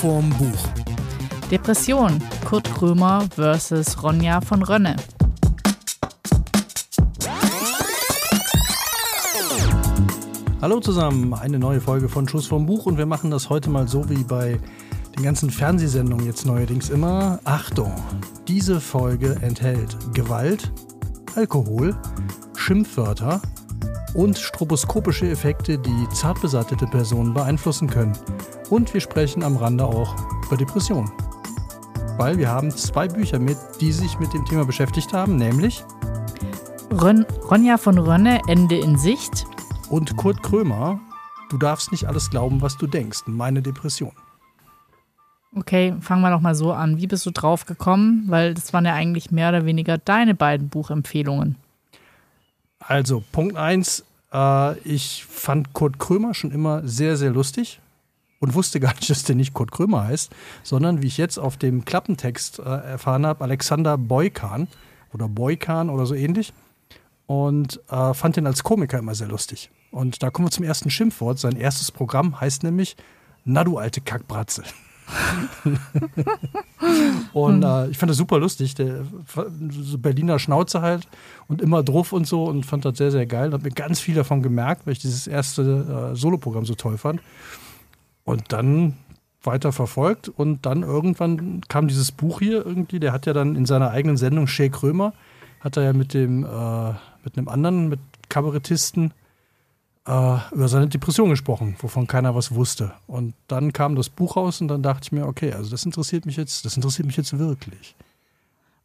vorm Buch. Depression. Kurt Krömer versus Ronja von Rönne. Hallo zusammen, eine neue Folge von Schuss vom Buch und wir machen das heute mal so wie bei den ganzen Fernsehsendungen jetzt neuerdings immer. Achtung, diese Folge enthält Gewalt, Alkohol, Schimpfwörter und stroboskopische Effekte, die zart besattete Personen beeinflussen können. Und wir sprechen am Rande auch über Depressionen. Weil wir haben zwei Bücher mit, die sich mit dem Thema beschäftigt haben, nämlich Ron Ronja von Rönne, Ende in Sicht. und Kurt Krömer, Du darfst nicht alles glauben, was du denkst, meine Depression. Okay, fangen wir doch mal so an. Wie bist du drauf gekommen? Weil das waren ja eigentlich mehr oder weniger deine beiden Buchempfehlungen. Also, Punkt 1, äh, ich fand Kurt Krömer schon immer sehr, sehr lustig und wusste gar nicht, dass der nicht Kurt Krömer heißt, sondern wie ich jetzt auf dem Klappentext äh, erfahren habe, Alexander Boykan oder Boykan oder so ähnlich. Und äh, fand den als Komiker immer sehr lustig. Und da kommen wir zum ersten Schimpfwort. Sein erstes Programm heißt nämlich Na du alte Kackbratze. und äh, ich fand das super lustig. Der so Berliner Schnauze halt und immer drauf und so und fand das sehr, sehr geil. Hab mir ganz viel davon gemerkt, weil ich dieses erste äh, Soloprogramm so toll fand. Und dann weiter verfolgt und dann irgendwann kam dieses Buch hier irgendwie, der hat ja dann in seiner eigenen Sendung Shea Krömer, hat er ja mit dem, äh, mit einem anderen, mit Kabarettisten äh, über seine Depression gesprochen, wovon keiner was wusste. Und dann kam das Buch raus und dann dachte ich mir, okay, also das interessiert mich jetzt, das interessiert mich jetzt wirklich.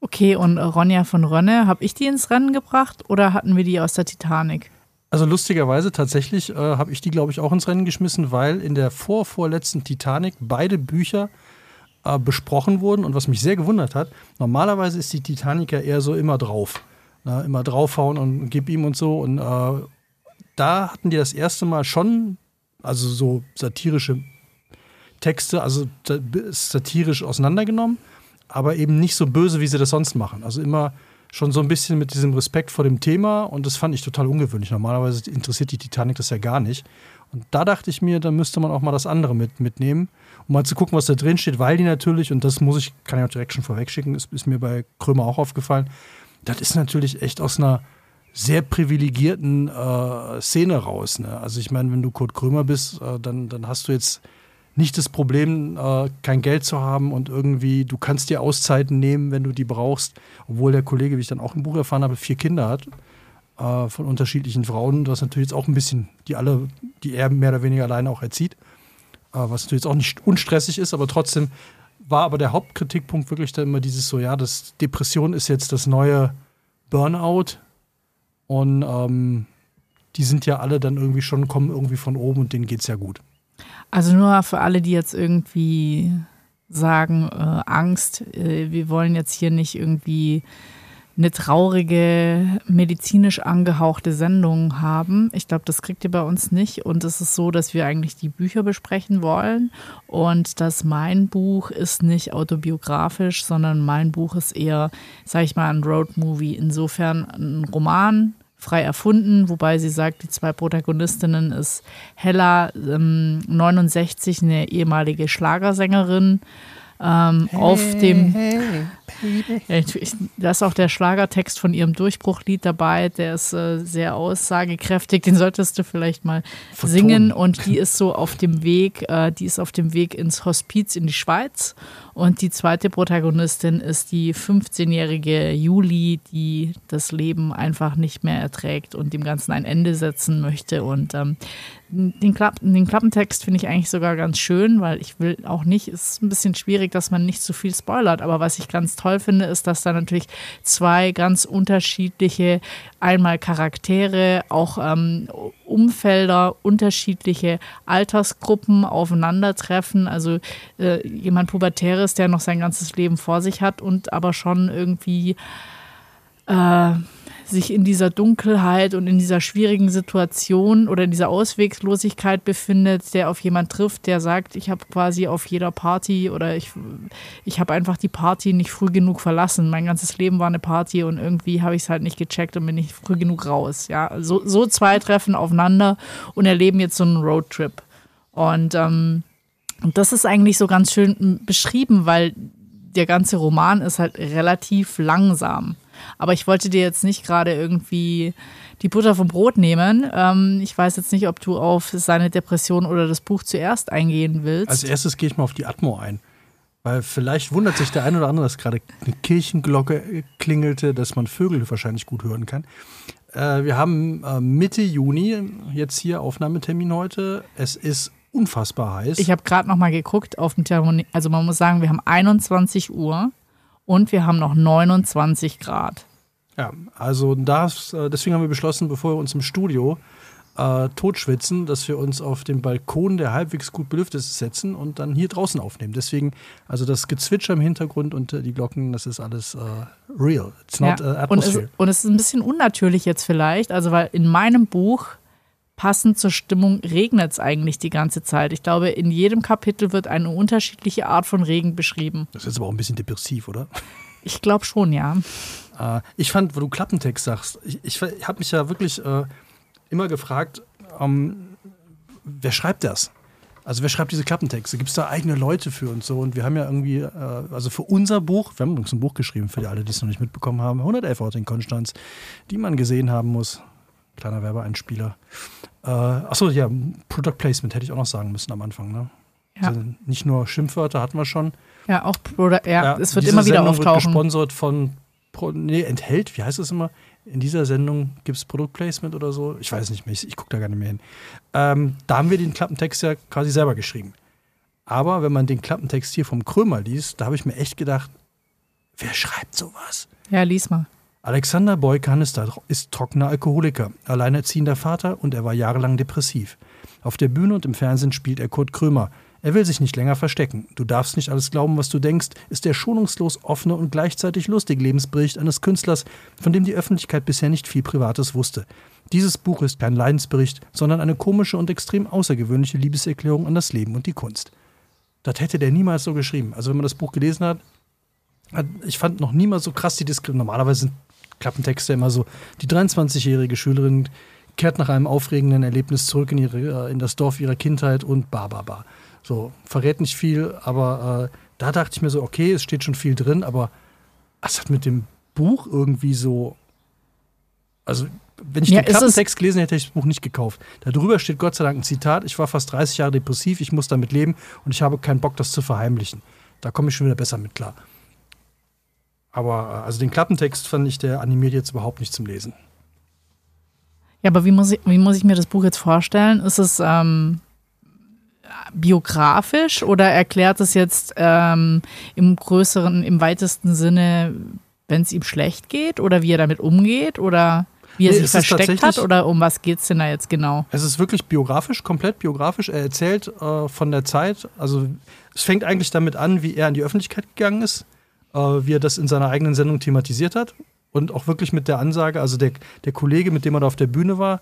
Okay, und Ronja von Rönne, habe ich die ins Rennen gebracht oder hatten wir die aus der Titanic? Also lustigerweise tatsächlich äh, habe ich die, glaube ich, auch ins Rennen geschmissen, weil in der vorvorletzten Titanic beide Bücher äh, besprochen wurden. Und was mich sehr gewundert hat, normalerweise ist die Titanic ja eher so immer drauf. Ne? Immer draufhauen und gib ihm und so. Und äh, da hatten die das erste Mal schon, also so satirische Texte, also sa- satirisch auseinandergenommen, aber eben nicht so böse, wie sie das sonst machen. Also immer schon so ein bisschen mit diesem Respekt vor dem Thema und das fand ich total ungewöhnlich. Normalerweise interessiert die Titanic das ja gar nicht. Und da dachte ich mir, da müsste man auch mal das andere mit, mitnehmen, um mal zu gucken, was da drin steht, weil die natürlich, und das muss ich, kann ich auch direkt schon vorwegschicken, ist, ist mir bei Krömer auch aufgefallen, das ist natürlich echt aus einer sehr privilegierten äh, Szene raus. Ne? Also ich meine, wenn du Kurt Krömer bist, äh, dann, dann hast du jetzt nicht das Problem, äh, kein Geld zu haben und irgendwie, du kannst dir Auszeiten nehmen, wenn du die brauchst. Obwohl der Kollege, wie ich dann auch im Buch erfahren habe, vier Kinder hat äh, von unterschiedlichen Frauen, was natürlich jetzt auch ein bisschen, die alle, die er mehr oder weniger alleine auch erzieht, äh, was natürlich jetzt auch nicht unstressig ist, aber trotzdem war aber der Hauptkritikpunkt wirklich dann immer dieses so, ja, das Depression ist jetzt das neue Burnout und ähm, die sind ja alle dann irgendwie schon, kommen irgendwie von oben und denen geht's ja gut. Also nur für alle, die jetzt irgendwie sagen, äh, Angst, äh, wir wollen jetzt hier nicht irgendwie eine traurige, medizinisch angehauchte Sendung haben. Ich glaube, das kriegt ihr bei uns nicht. Und es ist so, dass wir eigentlich die Bücher besprechen wollen. Und dass mein Buch ist nicht autobiografisch, sondern mein Buch ist eher, sag ich mal, ein Roadmovie. Insofern ein Roman, frei erfunden, wobei sie sagt, die zwei Protagonistinnen ist Hella, ähm, 69, eine ehemalige Schlagersängerin. Ähm, auf dem ich, da ist auch der Schlagertext von ihrem Durchbruchlied dabei, der ist äh, sehr aussagekräftig, den solltest du vielleicht mal Vertonen. singen. Und die ist so auf dem Weg, äh, die ist auf dem Weg ins Hospiz in die Schweiz und die zweite Protagonistin ist die 15-jährige Juli, die das Leben einfach nicht mehr erträgt und dem Ganzen ein Ende setzen möchte. Und ähm, den, Klapp, den Klappentext finde ich eigentlich sogar ganz schön, weil ich will auch nicht, es ist ein bisschen schwierig, dass man nicht zu viel spoilert, aber was ich ganz toll finde, ist, dass da natürlich zwei ganz unterschiedliche, einmal Charaktere, auch ähm, Umfelder, unterschiedliche Altersgruppen aufeinandertreffen. Also äh, jemand Pubertäres, der noch sein ganzes Leben vor sich hat und aber schon irgendwie äh, sich in dieser Dunkelheit und in dieser schwierigen Situation oder in dieser Ausweglosigkeit befindet, der auf jemand trifft, der sagt, ich habe quasi auf jeder Party oder ich, ich habe einfach die Party nicht früh genug verlassen. Mein ganzes Leben war eine Party und irgendwie habe ich es halt nicht gecheckt und bin nicht früh genug raus. Ja, so, so zwei treffen aufeinander und erleben jetzt so einen Roadtrip. Und ähm, Und das ist eigentlich so ganz schön beschrieben, weil der ganze Roman ist halt relativ langsam. Aber ich wollte dir jetzt nicht gerade irgendwie die Butter vom Brot nehmen. Ähm, ich weiß jetzt nicht, ob du auf seine Depression oder das Buch zuerst eingehen willst. Als erstes gehe ich mal auf die Atmo ein. Weil vielleicht wundert sich der ein oder andere, dass gerade eine Kirchenglocke klingelte, dass man Vögel wahrscheinlich gut hören kann. Äh, wir haben äh, Mitte Juni jetzt hier Aufnahmetermin heute. Es ist unfassbar heiß. Ich habe gerade noch mal geguckt auf dem Thermometer. Also man muss sagen, wir haben 21 Uhr und wir haben noch 29 Grad. Ja, also das, äh, deswegen haben wir beschlossen, bevor wir uns im Studio äh, totschwitzen, dass wir uns auf dem Balkon, der halbwegs gut belüftet ist, setzen und dann hier draußen aufnehmen. Deswegen, also das Gezwitscher im Hintergrund und äh, die Glocken, das ist alles äh, real. It's not ja. uh, und, es, und es ist ein bisschen unnatürlich jetzt vielleicht, also weil in meinem Buch passend zur Stimmung regnet es eigentlich die ganze Zeit. Ich glaube, in jedem Kapitel wird eine unterschiedliche Art von Regen beschrieben. Das ist aber auch ein bisschen depressiv, oder? Ich glaube schon, ja. Äh, ich fand, wo du Klappentext sagst, ich, ich, ich habe mich ja wirklich äh, immer gefragt, ähm, wer schreibt das? Also wer schreibt diese Klappentexte? Gibt es da eigene Leute für und so? Und wir haben ja irgendwie, äh, also für unser Buch, wir haben uns ein Buch geschrieben, für die alle, die es noch nicht mitbekommen haben, 111 Orte in Konstanz, die man gesehen haben muss. Kleiner Werbeeinspieler. Äh, achso, ja, Product Placement hätte ich auch noch sagen müssen am Anfang. Ne? Ja. Also nicht nur Schimpfwörter hatten wir schon. Ja, auch Product, ja, ja es wird immer wieder Sendung auftauchen. Wird gesponsert von, nee, enthält, wie heißt es immer? in dieser Sendung gibt es Produktplacement oder so. Ich weiß nicht mehr, ich, ich gucke da gar nicht mehr hin. Ähm, da haben wir den Klappentext ja quasi selber geschrieben. Aber wenn man den Klappentext hier vom Krömer liest, da habe ich mir echt gedacht, wer schreibt sowas? Ja, lies mal. Alexander Boy-Kanister ist trockener Alkoholiker, alleinerziehender Vater und er war jahrelang depressiv. Auf der Bühne und im Fernsehen spielt er Kurt Krömer, er will sich nicht länger verstecken. Du darfst nicht alles glauben, was du denkst, ist der schonungslos offene und gleichzeitig lustige Lebensbericht eines Künstlers, von dem die Öffentlichkeit bisher nicht viel Privates wusste. Dieses Buch ist kein Leidensbericht, sondern eine komische und extrem außergewöhnliche Liebeserklärung an das Leben und die Kunst. Das hätte der niemals so geschrieben. Also wenn man das Buch gelesen hat, hat ich fand noch niemals so krass die Diskriminierung. Normalerweise sind Klappentexte immer so, die 23-jährige Schülerin kehrt nach einem aufregenden Erlebnis zurück in, ihre, in das Dorf ihrer Kindheit und ba, ba, ba. So, verrät nicht viel, aber äh, da dachte ich mir so, okay, es steht schon viel drin, aber es hat mit dem Buch irgendwie so. Also, wenn ich ja, den Klappentext gelesen hätte, hätte ich das Buch nicht gekauft. Darüber steht Gott sei Dank ein Zitat: Ich war fast 30 Jahre depressiv, ich muss damit leben und ich habe keinen Bock, das zu verheimlichen. Da komme ich schon wieder besser mit klar. Aber äh, also den Klappentext fand ich, der animiert jetzt überhaupt nicht zum Lesen. Ja, aber wie muss ich, wie muss ich mir das Buch jetzt vorstellen? Ist es ähm, biografisch oder erklärt es jetzt ähm, im größeren, im weitesten Sinne, wenn es ihm schlecht geht oder wie er damit umgeht oder wie er nee, sich versteckt hat oder um was geht es denn da jetzt genau? Es ist wirklich biografisch, komplett biografisch. Er erzählt äh, von der Zeit, also es fängt eigentlich damit an, wie er in die Öffentlichkeit gegangen ist, äh, wie er das in seiner eigenen Sendung thematisiert hat und auch wirklich mit der Ansage, also der, der Kollege, mit dem er da auf der Bühne war,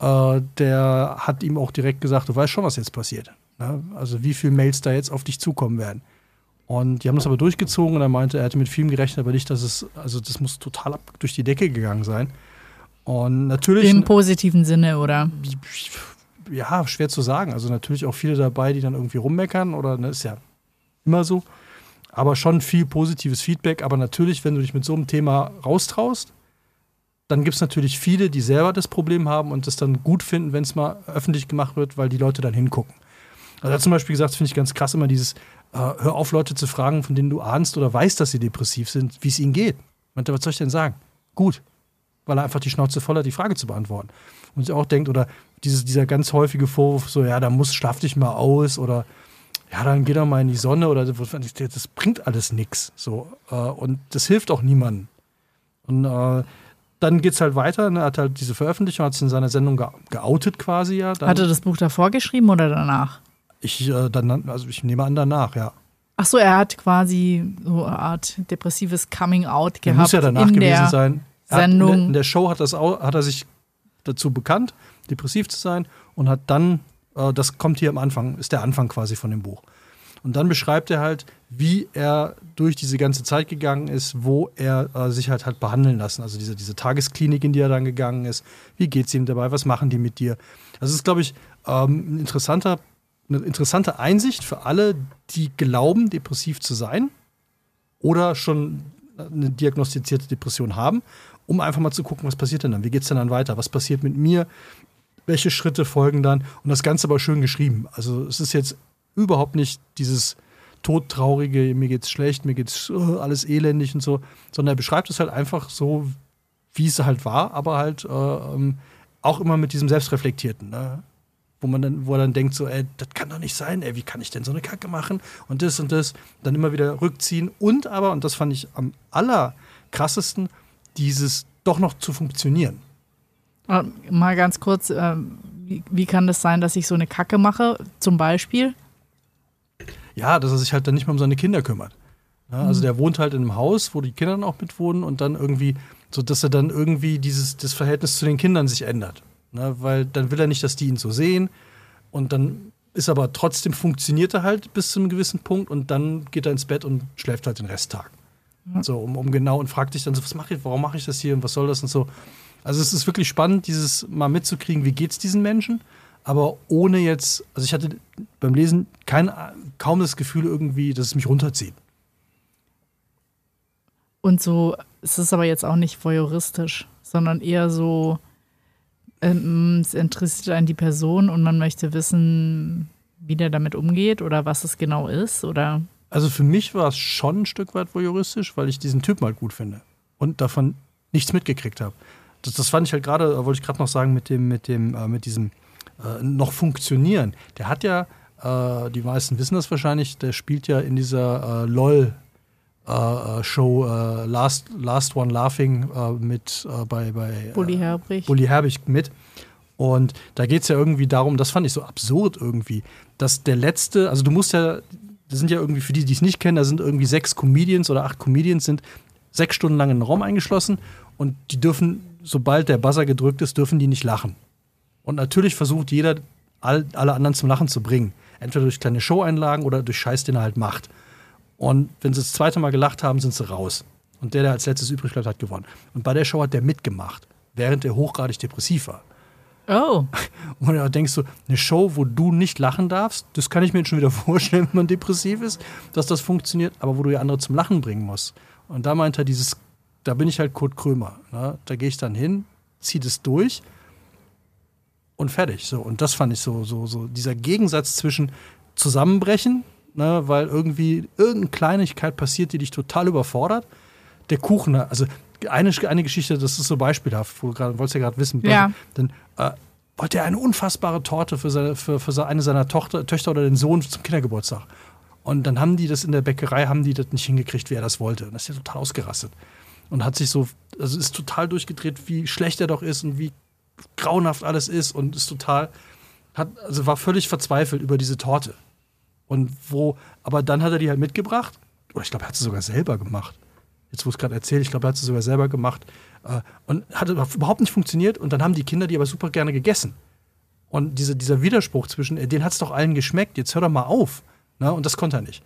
äh, der hat ihm auch direkt gesagt, du weißt schon, was jetzt passiert. Ne? Also wie viele Mails da jetzt auf dich zukommen werden. Und die haben das aber durchgezogen und er meinte, er hätte mit vielem gerechnet, aber nicht, dass es, also das muss total ab durch die Decke gegangen sein. Und natürlich. Im positiven Sinne, oder? Ja, schwer zu sagen. Also natürlich auch viele dabei, die dann irgendwie rummeckern oder ne, ist ja immer so. Aber schon viel positives Feedback. Aber natürlich, wenn du dich mit so einem Thema raustraust, dann gibt es natürlich viele, die selber das Problem haben und das dann gut finden, wenn es mal öffentlich gemacht wird, weil die Leute dann hingucken. Also er hat zum Beispiel gesagt, finde ich ganz krass immer dieses, äh, hör auf, Leute zu fragen, von denen du ahnst oder weißt, dass sie depressiv sind, wie es ihnen geht. Meinte, was soll ich denn sagen? Gut. Weil er einfach die Schnauze voll hat, die Frage zu beantworten. Und sich auch denkt, oder dieses, dieser ganz häufige Vorwurf, so, ja, da muss, schlaf dich mal aus oder ja, dann geh doch mal in die Sonne oder das bringt alles nichts. So. Äh, und das hilft auch niemandem. Und äh, dann geht es halt weiter. Ne? Er hat halt diese Veröffentlichung, hat es in seiner Sendung geoutet quasi ja. Dann hat er das Buch davor geschrieben oder danach? Ich, äh, dann, also ich nehme an danach, ja. Ach so, er hat quasi so eine Art depressives Coming Out gehabt. muss ja danach gewesen sein. Sendung. Hat, in, der, Show hat, das, hat er sich dazu bekannt, depressiv zu sein und hat dann, das kommt hier am Anfang, ist der Anfang quasi von dem Buch. Und dann beschreibt er halt, wie er durch diese ganze Zeit gegangen ist, wo er äh, sich halt hat behandeln lassen. Also diese, diese Tagesklinik, in die er dann gegangen ist. Wie geht es ihm dabei? Was machen die mit dir? Das ist, glaube ich, ähm, ein interessanter eine interessante Einsicht für alle, die glauben, depressiv zu sein oder schon eine diagnostizierte Depression haben, um einfach mal zu gucken, was passiert denn dann? Wie geht es denn dann weiter? Was passiert mit mir? Welche Schritte folgen dann? Und das Ganze aber schön geschrieben. Also es ist jetzt überhaupt nicht dieses todtraurige, mir geht's schlecht, mir geht's uh, alles elendig und so, sondern er beschreibt es halt einfach so, wie es halt war, aber halt äh, ähm, auch immer mit diesem Selbstreflektierten. Ne? wo man dann, wo er dann denkt, so, ey, das kann doch nicht sein, ey, wie kann ich denn so eine Kacke machen? Und das und das, dann immer wieder rückziehen und aber, und das fand ich am allerkrassesten, dieses doch noch zu funktionieren. Äh, mal ganz kurz, äh, wie, wie kann das sein, dass ich so eine Kacke mache, zum Beispiel? Ja, dass er sich halt dann nicht mehr um seine Kinder kümmert. Ja, also mhm. der wohnt halt in einem Haus, wo die Kinder dann auch mitwohnen und dann irgendwie, so dass er dann irgendwie dieses das Verhältnis zu den Kindern sich ändert. Ne? Weil dann will er nicht, dass die ihn so sehen. Und dann ist aber trotzdem funktioniert er halt bis zu einem gewissen Punkt und dann geht er ins Bett und schläft halt den Resttag. Mhm. So, um, um genau und fragt dich dann so, was mache ich, warum mache ich das hier und was soll das und so. Also es ist wirklich spannend, dieses mal mitzukriegen, wie geht es diesen Menschen, aber ohne jetzt, also ich hatte beim Lesen kein, kaum das Gefühl irgendwie, dass es mich runterzieht. Und so, es ist aber jetzt auch nicht voyeuristisch, sondern eher so, ähm, es interessiert einen die Person und man möchte wissen, wie der damit umgeht oder was es genau ist? Oder? Also für mich war es schon ein Stück weit voyeuristisch, weil ich diesen Typ mal gut finde und davon nichts mitgekriegt habe. Das, das fand ich halt gerade, wollte ich gerade noch sagen, mit dem, mit dem, äh, mit diesem äh, noch funktionieren. Der hat ja, äh, die meisten wissen das wahrscheinlich, der spielt ja in dieser äh, LOL Show Last, Last One Laughing mit bei, bei Bully Herbig. Bully Herbig mit. Und da geht es ja irgendwie darum, das fand ich so absurd irgendwie, dass der letzte, also du musst ja, das sind ja irgendwie, für die, die es nicht kennen, da sind irgendwie sechs Comedians oder acht Comedians, sind sechs Stunden lang in den Raum eingeschlossen und die dürfen, sobald der Buzzer gedrückt ist, dürfen die nicht lachen. Und natürlich versucht jeder, all, alle anderen zum Lachen zu bringen. Entweder durch kleine Show-Einlagen oder durch Scheiß, den er halt macht. Und wenn sie das zweite Mal gelacht haben, sind sie raus. Und der, der als letztes übrig bleibt, hat gewonnen. Und bei der Show hat der mitgemacht, während er hochgradig depressiv war. Oh. Und da denkst du, eine Show, wo du nicht lachen darfst, das kann ich mir jetzt schon wieder vorstellen, wenn man depressiv ist, dass das funktioniert, aber wo du ja andere zum Lachen bringen musst. Und da meint er dieses, da bin ich halt Kurt Krömer. Ne? Da gehe ich dann hin, ziehe das durch und fertig. So. Und das fand ich so, so, so, dieser Gegensatz zwischen Zusammenbrechen, ne, weil irgendwie irgendeine Kleinigkeit passiert, die dich total überfordert. Der Kuchen, also eine, eine Geschichte, das ist so beispielhaft, wo du gerade, wolltest ja gerade wissen, ja. denn äh, wollte er eine unfassbare Torte für, seine, für, für eine seiner Tochter, Töchter oder den Sohn zum Kindergeburtstag. Und dann haben die das in der Bäckerei, haben die das nicht hingekriegt, wie er das wollte. Und das ist ja total ausgerastet. Und hat sich so, also ist total durchgedreht, wie schlecht er doch ist und wie grauenhaft alles ist und ist total, hat, also war völlig verzweifelt über diese Torte. Und wo, aber dann hat er die halt mitgebracht. Oder ich glaube, er hat sie sogar selber gemacht. Jetzt, wo es gerade erzählt, ich glaube, er hat sie sogar selber gemacht. Äh, und hat überhaupt nicht funktioniert. Und dann haben die Kinder die aber super gerne gegessen. Und diese, dieser Widerspruch zwischen, den hat es doch allen geschmeckt, jetzt hör doch mal auf. Na, und das konnte er nicht.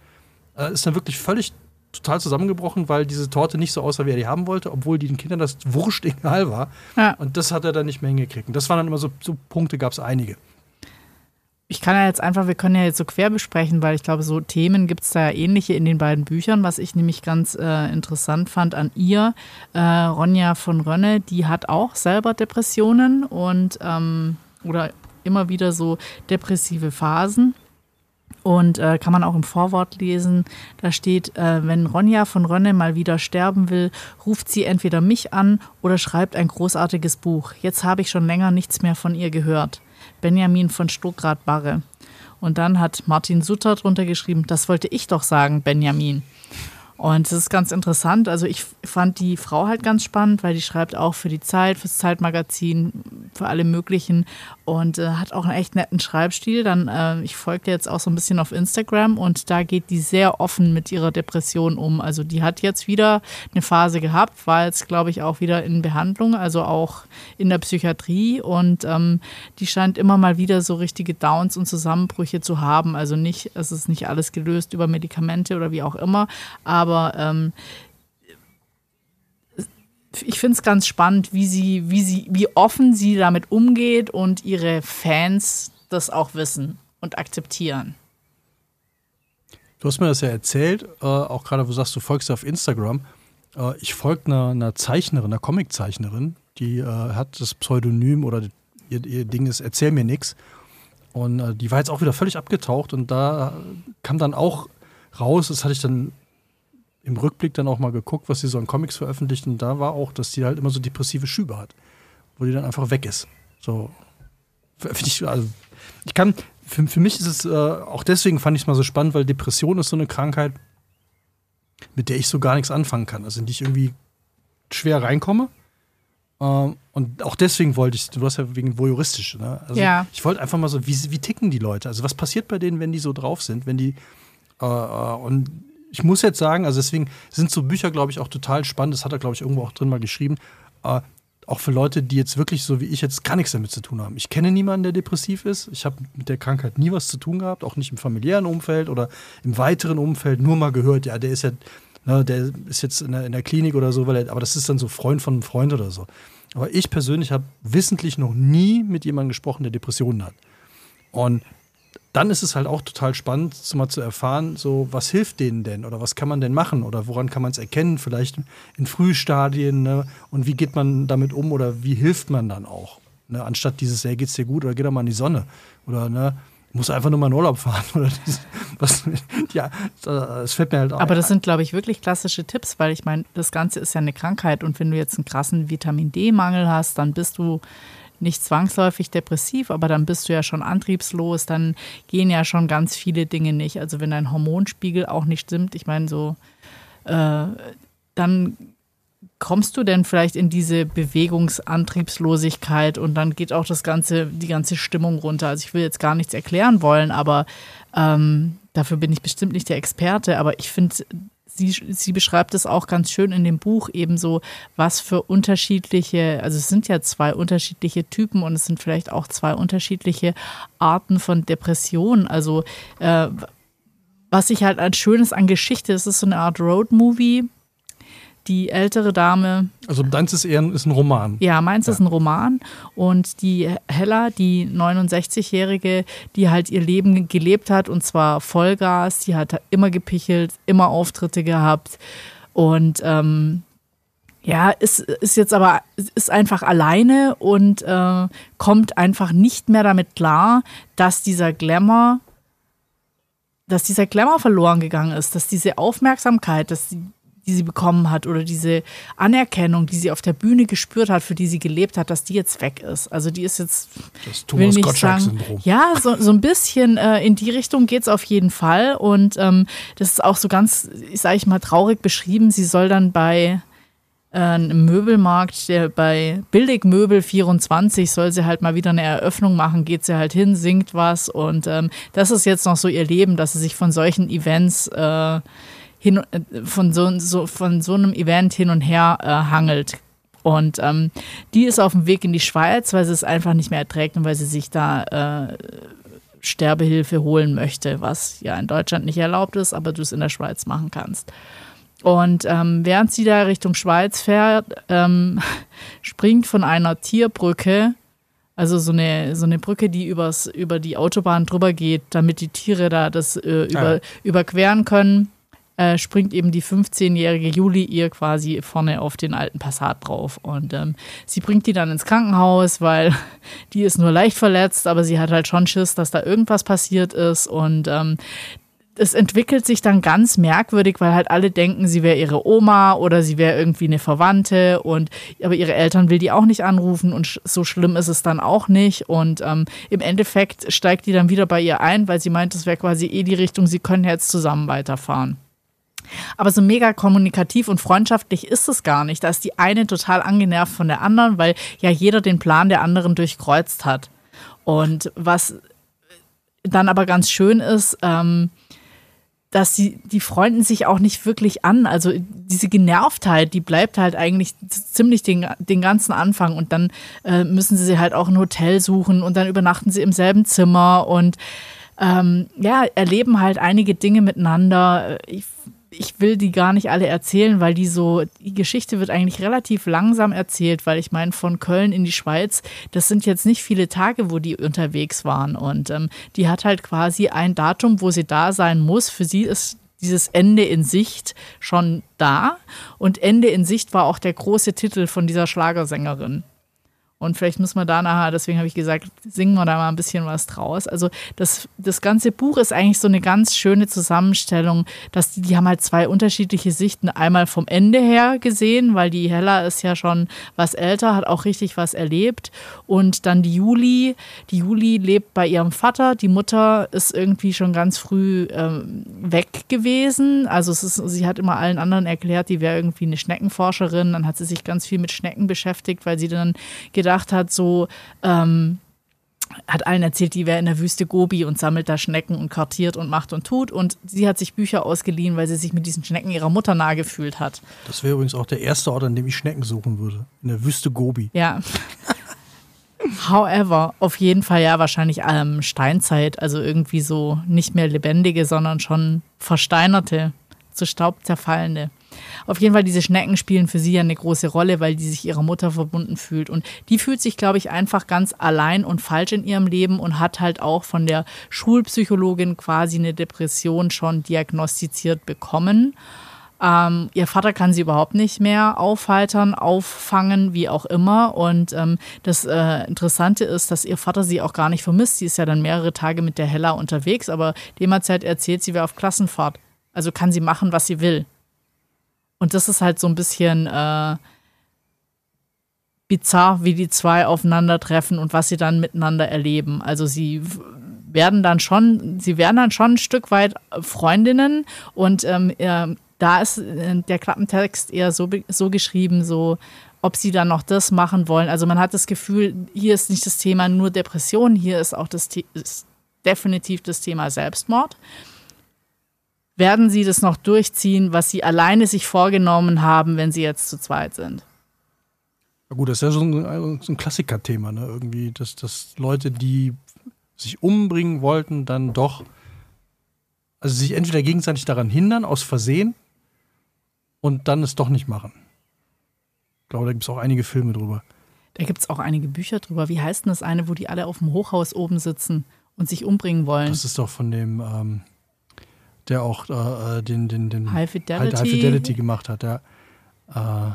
Äh, ist dann wirklich völlig total zusammengebrochen, weil diese Torte nicht so aussah, wie er die haben wollte, obwohl die den Kindern das wurscht egal war. Ja. Und das hat er dann nicht mehr hingekriegt. Und das waren dann immer so, so Punkte, gab es einige ich kann ja jetzt einfach, wir können ja jetzt so quer besprechen, weil ich glaube, so Themen gibt es da ja ähnliche in den beiden Büchern, was ich nämlich ganz äh, interessant fand an ihr. Äh, Ronja von Rönne, die hat auch selber Depressionen und ähm, oder immer wieder so depressive Phasen. Und äh, kann man auch im Vorwort lesen, da steht, äh, wenn Ronja von Rönne mal wieder sterben will, ruft sie entweder mich an oder schreibt ein großartiges Buch. Jetzt habe ich schon länger nichts mehr von ihr gehört. Benjamin von Stuckrad-Barre. Und dann hat Martin Sutter drunter geschrieben, das wollte ich doch sagen, Benjamin. Und das ist ganz interessant. Also ich fand die Frau halt ganz spannend, weil die schreibt auch für die Zeit, fürs Zeitmagazin, für alle möglichen und äh, hat auch einen echt netten Schreibstil. Dann, äh, ich folge jetzt auch so ein bisschen auf Instagram und da geht die sehr offen mit ihrer Depression um. Also die hat jetzt wieder eine Phase gehabt, war jetzt, glaube ich, auch wieder in Behandlung, also auch in der Psychiatrie und ähm, die scheint immer mal wieder so richtige Downs und Zusammenbrüche zu haben. Also nicht, es ist nicht alles gelöst über Medikamente oder wie auch immer, aber aber ähm, ich finde es ganz spannend, wie sie, wie sie, wie offen sie damit umgeht und ihre Fans das auch wissen. und akzeptieren. Du hast mir das ja erzählt, äh, auch gerade, wo du sagst, du folgst auf Instagram. Äh, ich folge einer, einer, Zeichnerin, einer Comiczeichnerin, die äh, hat das Pseudonym oder ihr, ihr Ding ist Erzähl mir nix. Und äh, die war jetzt auch wieder völlig abgetaucht und da kam dann auch raus, das hatte ich dann im Rückblick dann auch mal geguckt, was sie so an Comics veröffentlicht und da war auch, dass die halt immer so depressive Schübe hat, wo die dann einfach weg ist. So, ich, also, ich kann, für, für mich ist es, äh, auch deswegen fand ich es mal so spannend, weil Depression ist so eine Krankheit, mit der ich so gar nichts anfangen kann, also in die ich irgendwie schwer reinkomme. Ähm, und auch deswegen wollte ich, du hast ja wegen voyeuristisch, ne? Also ja. ich wollte einfach mal so, wie, wie ticken die Leute? Also was passiert bei denen, wenn die so drauf sind, wenn die äh, äh und ich muss jetzt sagen, also deswegen sind so Bücher, glaube ich, auch total spannend. Das hat er, glaube ich, irgendwo auch drin mal geschrieben. Äh, auch für Leute, die jetzt wirklich so wie ich jetzt gar nichts damit zu tun haben. Ich kenne niemanden, der depressiv ist. Ich habe mit der Krankheit nie was zu tun gehabt, auch nicht im familiären Umfeld oder im weiteren Umfeld. Nur mal gehört, ja, der ist ja, ne, der ist jetzt in der, in der Klinik oder so, er, aber das ist dann so Freund von einem Freund oder so. Aber ich persönlich habe wissentlich noch nie mit jemandem gesprochen, der Depressionen hat. Und dann ist es halt auch total spannend, mal zu erfahren, so was hilft denen denn oder was kann man denn machen oder woran kann man es erkennen, vielleicht in Frühstadien ne? und wie geht man damit um oder wie hilft man dann auch, ne? anstatt dieses, hey, geht's dir gut oder geh doch mal in die Sonne oder ne, muss einfach nur mal in Urlaub fahren oder dieses, was, ja, es fällt mir halt auch. Aber das sind, glaube ich, wirklich klassische Tipps, weil ich meine, das Ganze ist ja eine Krankheit und wenn du jetzt einen krassen Vitamin D-Mangel hast, dann bist du nicht zwangsläufig depressiv, aber dann bist du ja schon antriebslos, dann gehen ja schon ganz viele Dinge nicht. Also wenn dein Hormonspiegel auch nicht stimmt, ich meine so, äh, dann kommst du denn vielleicht in diese Bewegungsantriebslosigkeit und dann geht auch das ganze, die ganze Stimmung runter. Also ich will jetzt gar nichts erklären wollen, aber ähm, dafür bin ich bestimmt nicht der Experte. Aber ich finde, sie, sie beschreibt es auch ganz schön in dem Buch ebenso, was für unterschiedliche, also es sind ja zwei unterschiedliche Typen und es sind vielleicht auch zwei unterschiedliche Arten von Depressionen. Also äh, was ich halt als Schönes an Geschichte, es ist so eine Art Road-Movie, die ältere Dame. Also deins ist eher ist ein Roman. Ja, meins ja. ist ein Roman. Und die Hella, die 69-Jährige, die halt ihr Leben gelebt hat und zwar Vollgas, die hat immer gepichelt, immer Auftritte gehabt. Und ähm, ja, ist, ist jetzt aber, ist einfach alleine und äh, kommt einfach nicht mehr damit klar, dass dieser Glamour, dass dieser Glamour verloren gegangen ist, dass diese Aufmerksamkeit, dass die, sie bekommen hat oder diese Anerkennung, die sie auf der Bühne gespürt hat, für die sie gelebt hat, dass die jetzt weg ist. Also die ist jetzt. Das Thomas Gottschalk-Syndrom. Ja, so, so ein bisschen äh, in die Richtung geht es auf jeden Fall. Und ähm, das ist auch so ganz, ich sage ich mal, traurig beschrieben. Sie soll dann bei äh, einem Möbelmarkt, der bei Billigmöbel 24 soll sie halt mal wieder eine Eröffnung machen, geht sie halt hin, singt was und ähm, das ist jetzt noch so ihr Leben, dass sie sich von solchen Events äh, hin, äh, von, so, so, von so einem Event hin und her äh, hangelt. Und ähm, die ist auf dem Weg in die Schweiz, weil sie es einfach nicht mehr erträgt und weil sie sich da äh, Sterbehilfe holen möchte, was ja in Deutschland nicht erlaubt ist, aber du es in der Schweiz machen kannst. Und ähm, während sie da Richtung Schweiz fährt, ähm, springt von einer Tierbrücke, also so eine, so eine Brücke, die übers, über die Autobahn drüber geht, damit die Tiere da das äh, über, ah. überqueren können, äh, springt eben die 15-jährige Juli ihr quasi vorne auf den alten Passat drauf. Und ähm, sie bringt die dann ins Krankenhaus, weil die ist nur leicht verletzt, aber sie hat halt schon Schiss, dass da irgendwas passiert ist. Und ähm, es entwickelt sich dann ganz merkwürdig, weil halt alle denken, sie wäre ihre Oma oder sie wäre irgendwie eine Verwandte und aber ihre Eltern will die auch nicht anrufen und so schlimm ist es dann auch nicht und ähm, im Endeffekt steigt die dann wieder bei ihr ein, weil sie meint, es wäre quasi eh die Richtung, sie können jetzt zusammen weiterfahren. Aber so mega kommunikativ und freundschaftlich ist es gar nicht. Da ist die eine total angenervt von der anderen, weil ja jeder den Plan der anderen durchkreuzt hat. Und was dann aber ganz schön ist, ähm, dass sie, die freunden sich auch nicht wirklich an. Also diese Genervtheit, die bleibt halt eigentlich ziemlich den, den ganzen Anfang. Und dann äh, müssen sie halt auch ein Hotel suchen und dann übernachten sie im selben Zimmer und ähm, ja, erleben halt einige Dinge miteinander. Ich ich will die gar nicht alle erzählen, weil die so, die Geschichte wird eigentlich relativ langsam erzählt, weil ich meine, von Köln in die Schweiz, das sind jetzt nicht viele Tage, wo die unterwegs waren. Und ähm, die hat halt quasi ein Datum, wo sie da sein muss. Für sie ist dieses Ende in Sicht schon da. Und Ende in Sicht war auch der große Titel von dieser Schlagersängerin. Und vielleicht muss man da nachher, deswegen habe ich gesagt, singen wir da mal ein bisschen was draus. Also das, das ganze Buch ist eigentlich so eine ganz schöne Zusammenstellung, dass die, die haben halt zwei unterschiedliche Sichten. Einmal vom Ende her gesehen, weil die Hella ist ja schon was älter, hat auch richtig was erlebt. Und dann die Juli. Die Juli lebt bei ihrem Vater. Die Mutter ist irgendwie schon ganz früh ähm, weg gewesen. Also ist, sie hat immer allen anderen erklärt, die wäre irgendwie eine Schneckenforscherin. Dann hat sie sich ganz viel mit Schnecken beschäftigt, weil sie dann gedacht gedacht hat, so, ähm, hat allen erzählt, die wäre in der Wüste Gobi und sammelt da Schnecken und kartiert und macht und tut. Und sie hat sich Bücher ausgeliehen, weil sie sich mit diesen Schnecken ihrer Mutter nahe gefühlt hat. Das wäre übrigens auch der erste Ort, an dem ich Schnecken suchen würde. In der Wüste Gobi. Ja. However, auf jeden Fall ja wahrscheinlich ähm, Steinzeit, also irgendwie so nicht mehr lebendige, sondern schon versteinerte, zu Staub zerfallene. Auf jeden Fall, diese Schnecken spielen für sie ja eine große Rolle, weil die sich ihrer Mutter verbunden fühlt. Und die fühlt sich, glaube ich, einfach ganz allein und falsch in ihrem Leben und hat halt auch von der Schulpsychologin quasi eine Depression schon diagnostiziert bekommen. Ähm, ihr Vater kann sie überhaupt nicht mehr aufhaltern, auffangen, wie auch immer. Und ähm, das äh, Interessante ist, dass ihr Vater sie auch gar nicht vermisst. Sie ist ja dann mehrere Tage mit der Hella unterwegs, aber derzeit erzählt sie, wäre auf Klassenfahrt. Also kann sie machen, was sie will. Und das ist halt so ein bisschen äh, bizarr, wie die zwei aufeinandertreffen und was sie dann miteinander erleben. Also sie werden dann schon, sie werden dann schon ein Stück weit Freundinnen und ähm, äh, da ist äh, der Klappentext eher so, so geschrieben, so ob sie dann noch das machen wollen. Also man hat das Gefühl, hier ist nicht das Thema nur Depression, hier ist auch das ist definitiv das Thema Selbstmord werden sie das noch durchziehen, was sie alleine sich vorgenommen haben, wenn sie jetzt zu zweit sind? Ja gut, das ist ja so ein, so ein Klassiker-Thema, ne? Irgendwie, dass, dass Leute, die sich umbringen wollten, dann doch, also sich entweder gegenseitig daran hindern, aus Versehen, und dann es doch nicht machen. Ich glaube, da gibt es auch einige Filme drüber. Da gibt es auch einige Bücher drüber. Wie heißt denn das eine, wo die alle auf dem Hochhaus oben sitzen und sich umbringen wollen? Das ist doch von dem, ähm, der auch äh, äh, den, den, den High Fidelity. High Fidelity gemacht hat. Ja. Äh,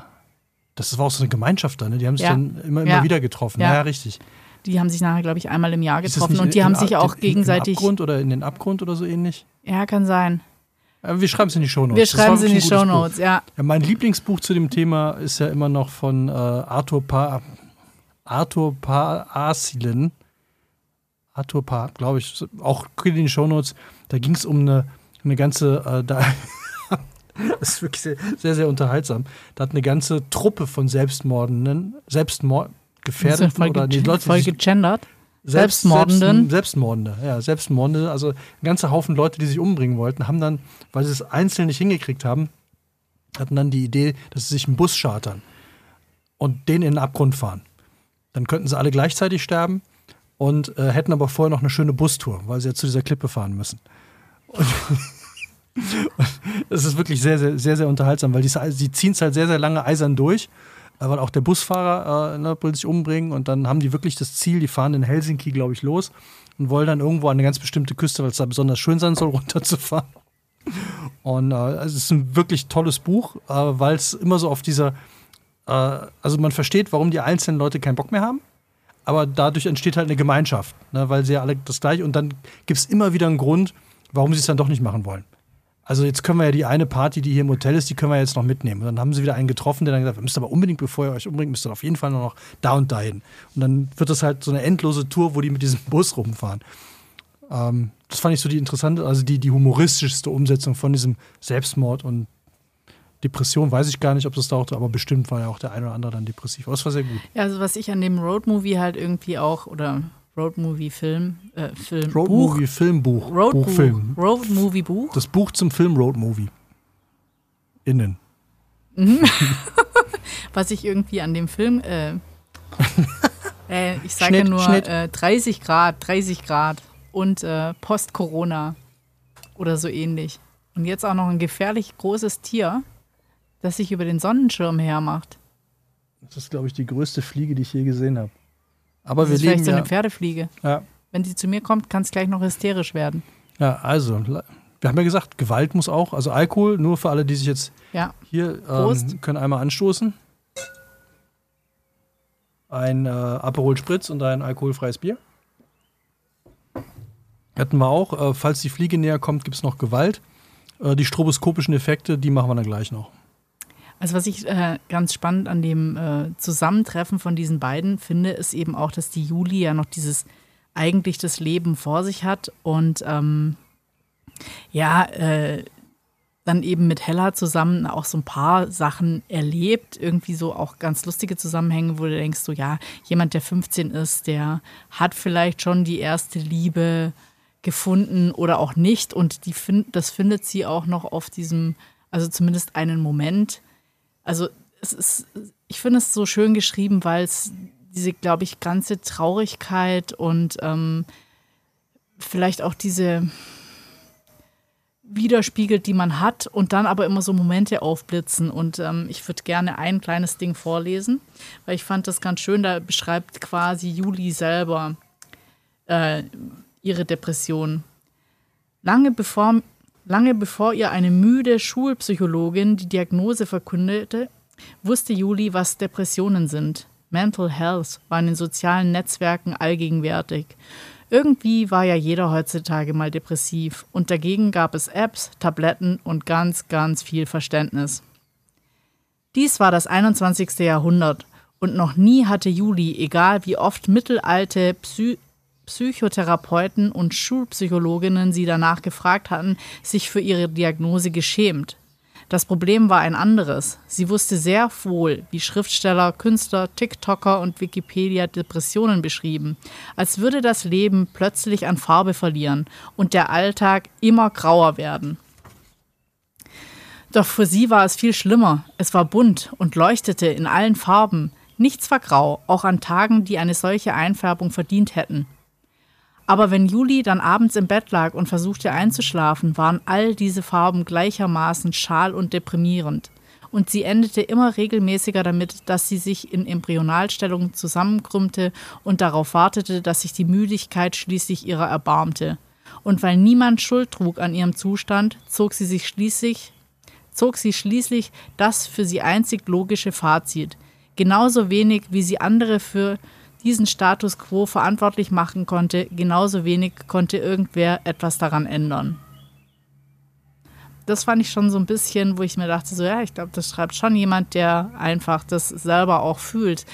das war auch so eine Gemeinschaft da, ne? Die haben sich ja. dann immer, immer ja. wieder getroffen. Ja. ja, richtig. Die haben sich nachher, glaube ich, einmal im Jahr getroffen und die in, haben sich auch gegenseitig. In Abgrund oder in den Abgrund oder so ähnlich? Ja, kann sein. Wir schreiben es in die Shownotes. Wir schreiben es in die Shownotes, ja. ja. Mein Lieblingsbuch zu dem Thema ist ja immer noch von äh, Arthur Pa Arthur Pa Asilen. Arthur Pa, glaube ich, auch in den Shownotes. Da ging es um eine eine ganze, äh, da, das ist wirklich sehr, sehr, sehr, unterhaltsam. Da hat eine ganze Truppe von Selbstmordenden, Selbstmord, Gefährdeten voll oder nee, Leute, voll gegendert. Selbstmordenden. Selbstmordende, ja, Selbstmordende. Also ein ganzer Haufen Leute, die sich umbringen wollten, haben dann, weil sie es einzeln nicht hingekriegt haben, hatten dann die Idee, dass sie sich einen Bus chartern und den in den Abgrund fahren. Dann könnten sie alle gleichzeitig sterben und äh, hätten aber vorher noch eine schöne Bustour, weil sie ja zu dieser Klippe fahren müssen. Und es ist wirklich sehr, sehr, sehr, sehr unterhaltsam, weil die, die ziehen es halt sehr, sehr lange eisern durch, weil auch der Busfahrer äh, ne, will sich umbringen und dann haben die wirklich das Ziel, die fahren in Helsinki, glaube ich, los und wollen dann irgendwo an eine ganz bestimmte Küste, weil es da besonders schön sein soll, runterzufahren. Und äh, es ist ein wirklich tolles Buch, äh, weil es immer so auf dieser, äh, also man versteht, warum die einzelnen Leute keinen Bock mehr haben, aber dadurch entsteht halt eine Gemeinschaft, ne, weil sie ja alle das gleiche und dann gibt es immer wieder einen Grund, warum sie es dann doch nicht machen wollen. Also jetzt können wir ja die eine Party, die hier im Hotel ist, die können wir jetzt noch mitnehmen. Und dann haben sie wieder einen getroffen, der dann gesagt hat, müsst aber unbedingt, bevor ihr euch umbringt, müsst ihr auf jeden Fall noch da und dahin. Und dann wird das halt so eine endlose Tour, wo die mit diesem Bus rumfahren. Ähm, das fand ich so die interessante, also die, die humoristischste Umsetzung von diesem Selbstmord und Depression, weiß ich gar nicht, ob das da auch, aber bestimmt war ja auch der eine oder andere dann depressiv. Aber es war sehr gut. Ja, also was ich an dem Roadmovie halt irgendwie auch, oder Roadmovie-Film, äh, Film, Roadmovie, Filmbuch, Road Buchfilm. Roadmovie-Buch. Das Buch zum Film Roadmovie. Innen. Mhm. Was ich irgendwie an dem Film, äh, äh, ich sage Schnitt, nur Schnitt. Äh, 30 Grad, 30 Grad und äh, Post-Corona oder so ähnlich. Und jetzt auch noch ein gefährlich großes Tier, das sich über den Sonnenschirm hermacht. Das ist, glaube ich, die größte Fliege, die ich je gesehen habe. Aber Das wir ist leben vielleicht so ja, eine Pferdefliege. ja, Wenn sie zu mir kommt, kann es gleich noch hysterisch werden. ja, also, wir haben ja gesagt, Gewalt muss auch, also Alkohol, nur für alle, die sich jetzt Ja, hier ähm, können einmal anstoßen. Ein äh, Aperol Spritz und ein alkoholfreies Bier. Hätten wir auch. Äh, falls die Fliege näher kommt, gibt es noch Gewalt. Äh, die stroboskopischen Effekte, die machen wir dann gleich noch. Also was ich äh, ganz spannend an dem äh, Zusammentreffen von diesen beiden finde, ist eben auch, dass die Juli ja noch dieses eigentlich das Leben vor sich hat und ähm, ja, äh, dann eben mit Hella zusammen auch so ein paar Sachen erlebt, irgendwie so auch ganz lustige Zusammenhänge, wo du denkst, so ja, jemand, der 15 ist, der hat vielleicht schon die erste Liebe gefunden oder auch nicht. Und die find, das findet sie auch noch auf diesem, also zumindest einen Moment, also es ist, ich finde es so schön geschrieben, weil es diese, glaube ich, ganze Traurigkeit und ähm, vielleicht auch diese widerspiegelt, die man hat und dann aber immer so Momente aufblitzen. Und ähm, ich würde gerne ein kleines Ding vorlesen, weil ich fand das ganz schön. Da beschreibt quasi Juli selber äh, ihre Depression. Lange bevor, lange bevor ihr eine müde Schulpsychologin die Diagnose verkündete, wusste Juli, was Depressionen sind. Mental Health war in den sozialen Netzwerken allgegenwärtig. Irgendwie war ja jeder heutzutage mal depressiv und dagegen gab es Apps, Tabletten und ganz, ganz viel Verständnis. Dies war das 21. Jahrhundert und noch nie hatte Juli, egal wie oft mittelalte Psy Psychotherapeuten und Schulpsychologinnen sie danach gefragt hatten, sich für ihre Diagnose geschämt. Das Problem war ein anderes. Sie wusste sehr wohl, wie Schriftsteller, Künstler, TikToker und Wikipedia Depressionen beschrieben, als würde das Leben plötzlich an Farbe verlieren und der Alltag immer grauer werden. Doch für sie war es viel schlimmer. Es war bunt und leuchtete in allen Farben. Nichts war grau, auch an Tagen, die eine solche Einfärbung verdient hätten. Aber wenn Juli dann abends im Bett lag und versuchte einzuschlafen, waren all diese Farben gleichermaßen schal und deprimierend. Und sie endete immer regelmäßiger damit, dass sie sich in Embryonalstellung zusammenkrümmte und darauf wartete, dass sich die Müdigkeit schließlich ihrer erbarmte. Und weil niemand Schuld trug an ihrem Zustand, zog sie sich schließlich, zog sie schließlich das für sie einzig logische Fazit. Genauso wenig, wie sie andere für diesen Status quo verantwortlich machen konnte, genauso wenig konnte irgendwer etwas daran ändern. Das fand ich schon so ein bisschen, wo ich mir dachte, so ja, ich glaube, das schreibt schon jemand, der einfach das selber auch fühlt,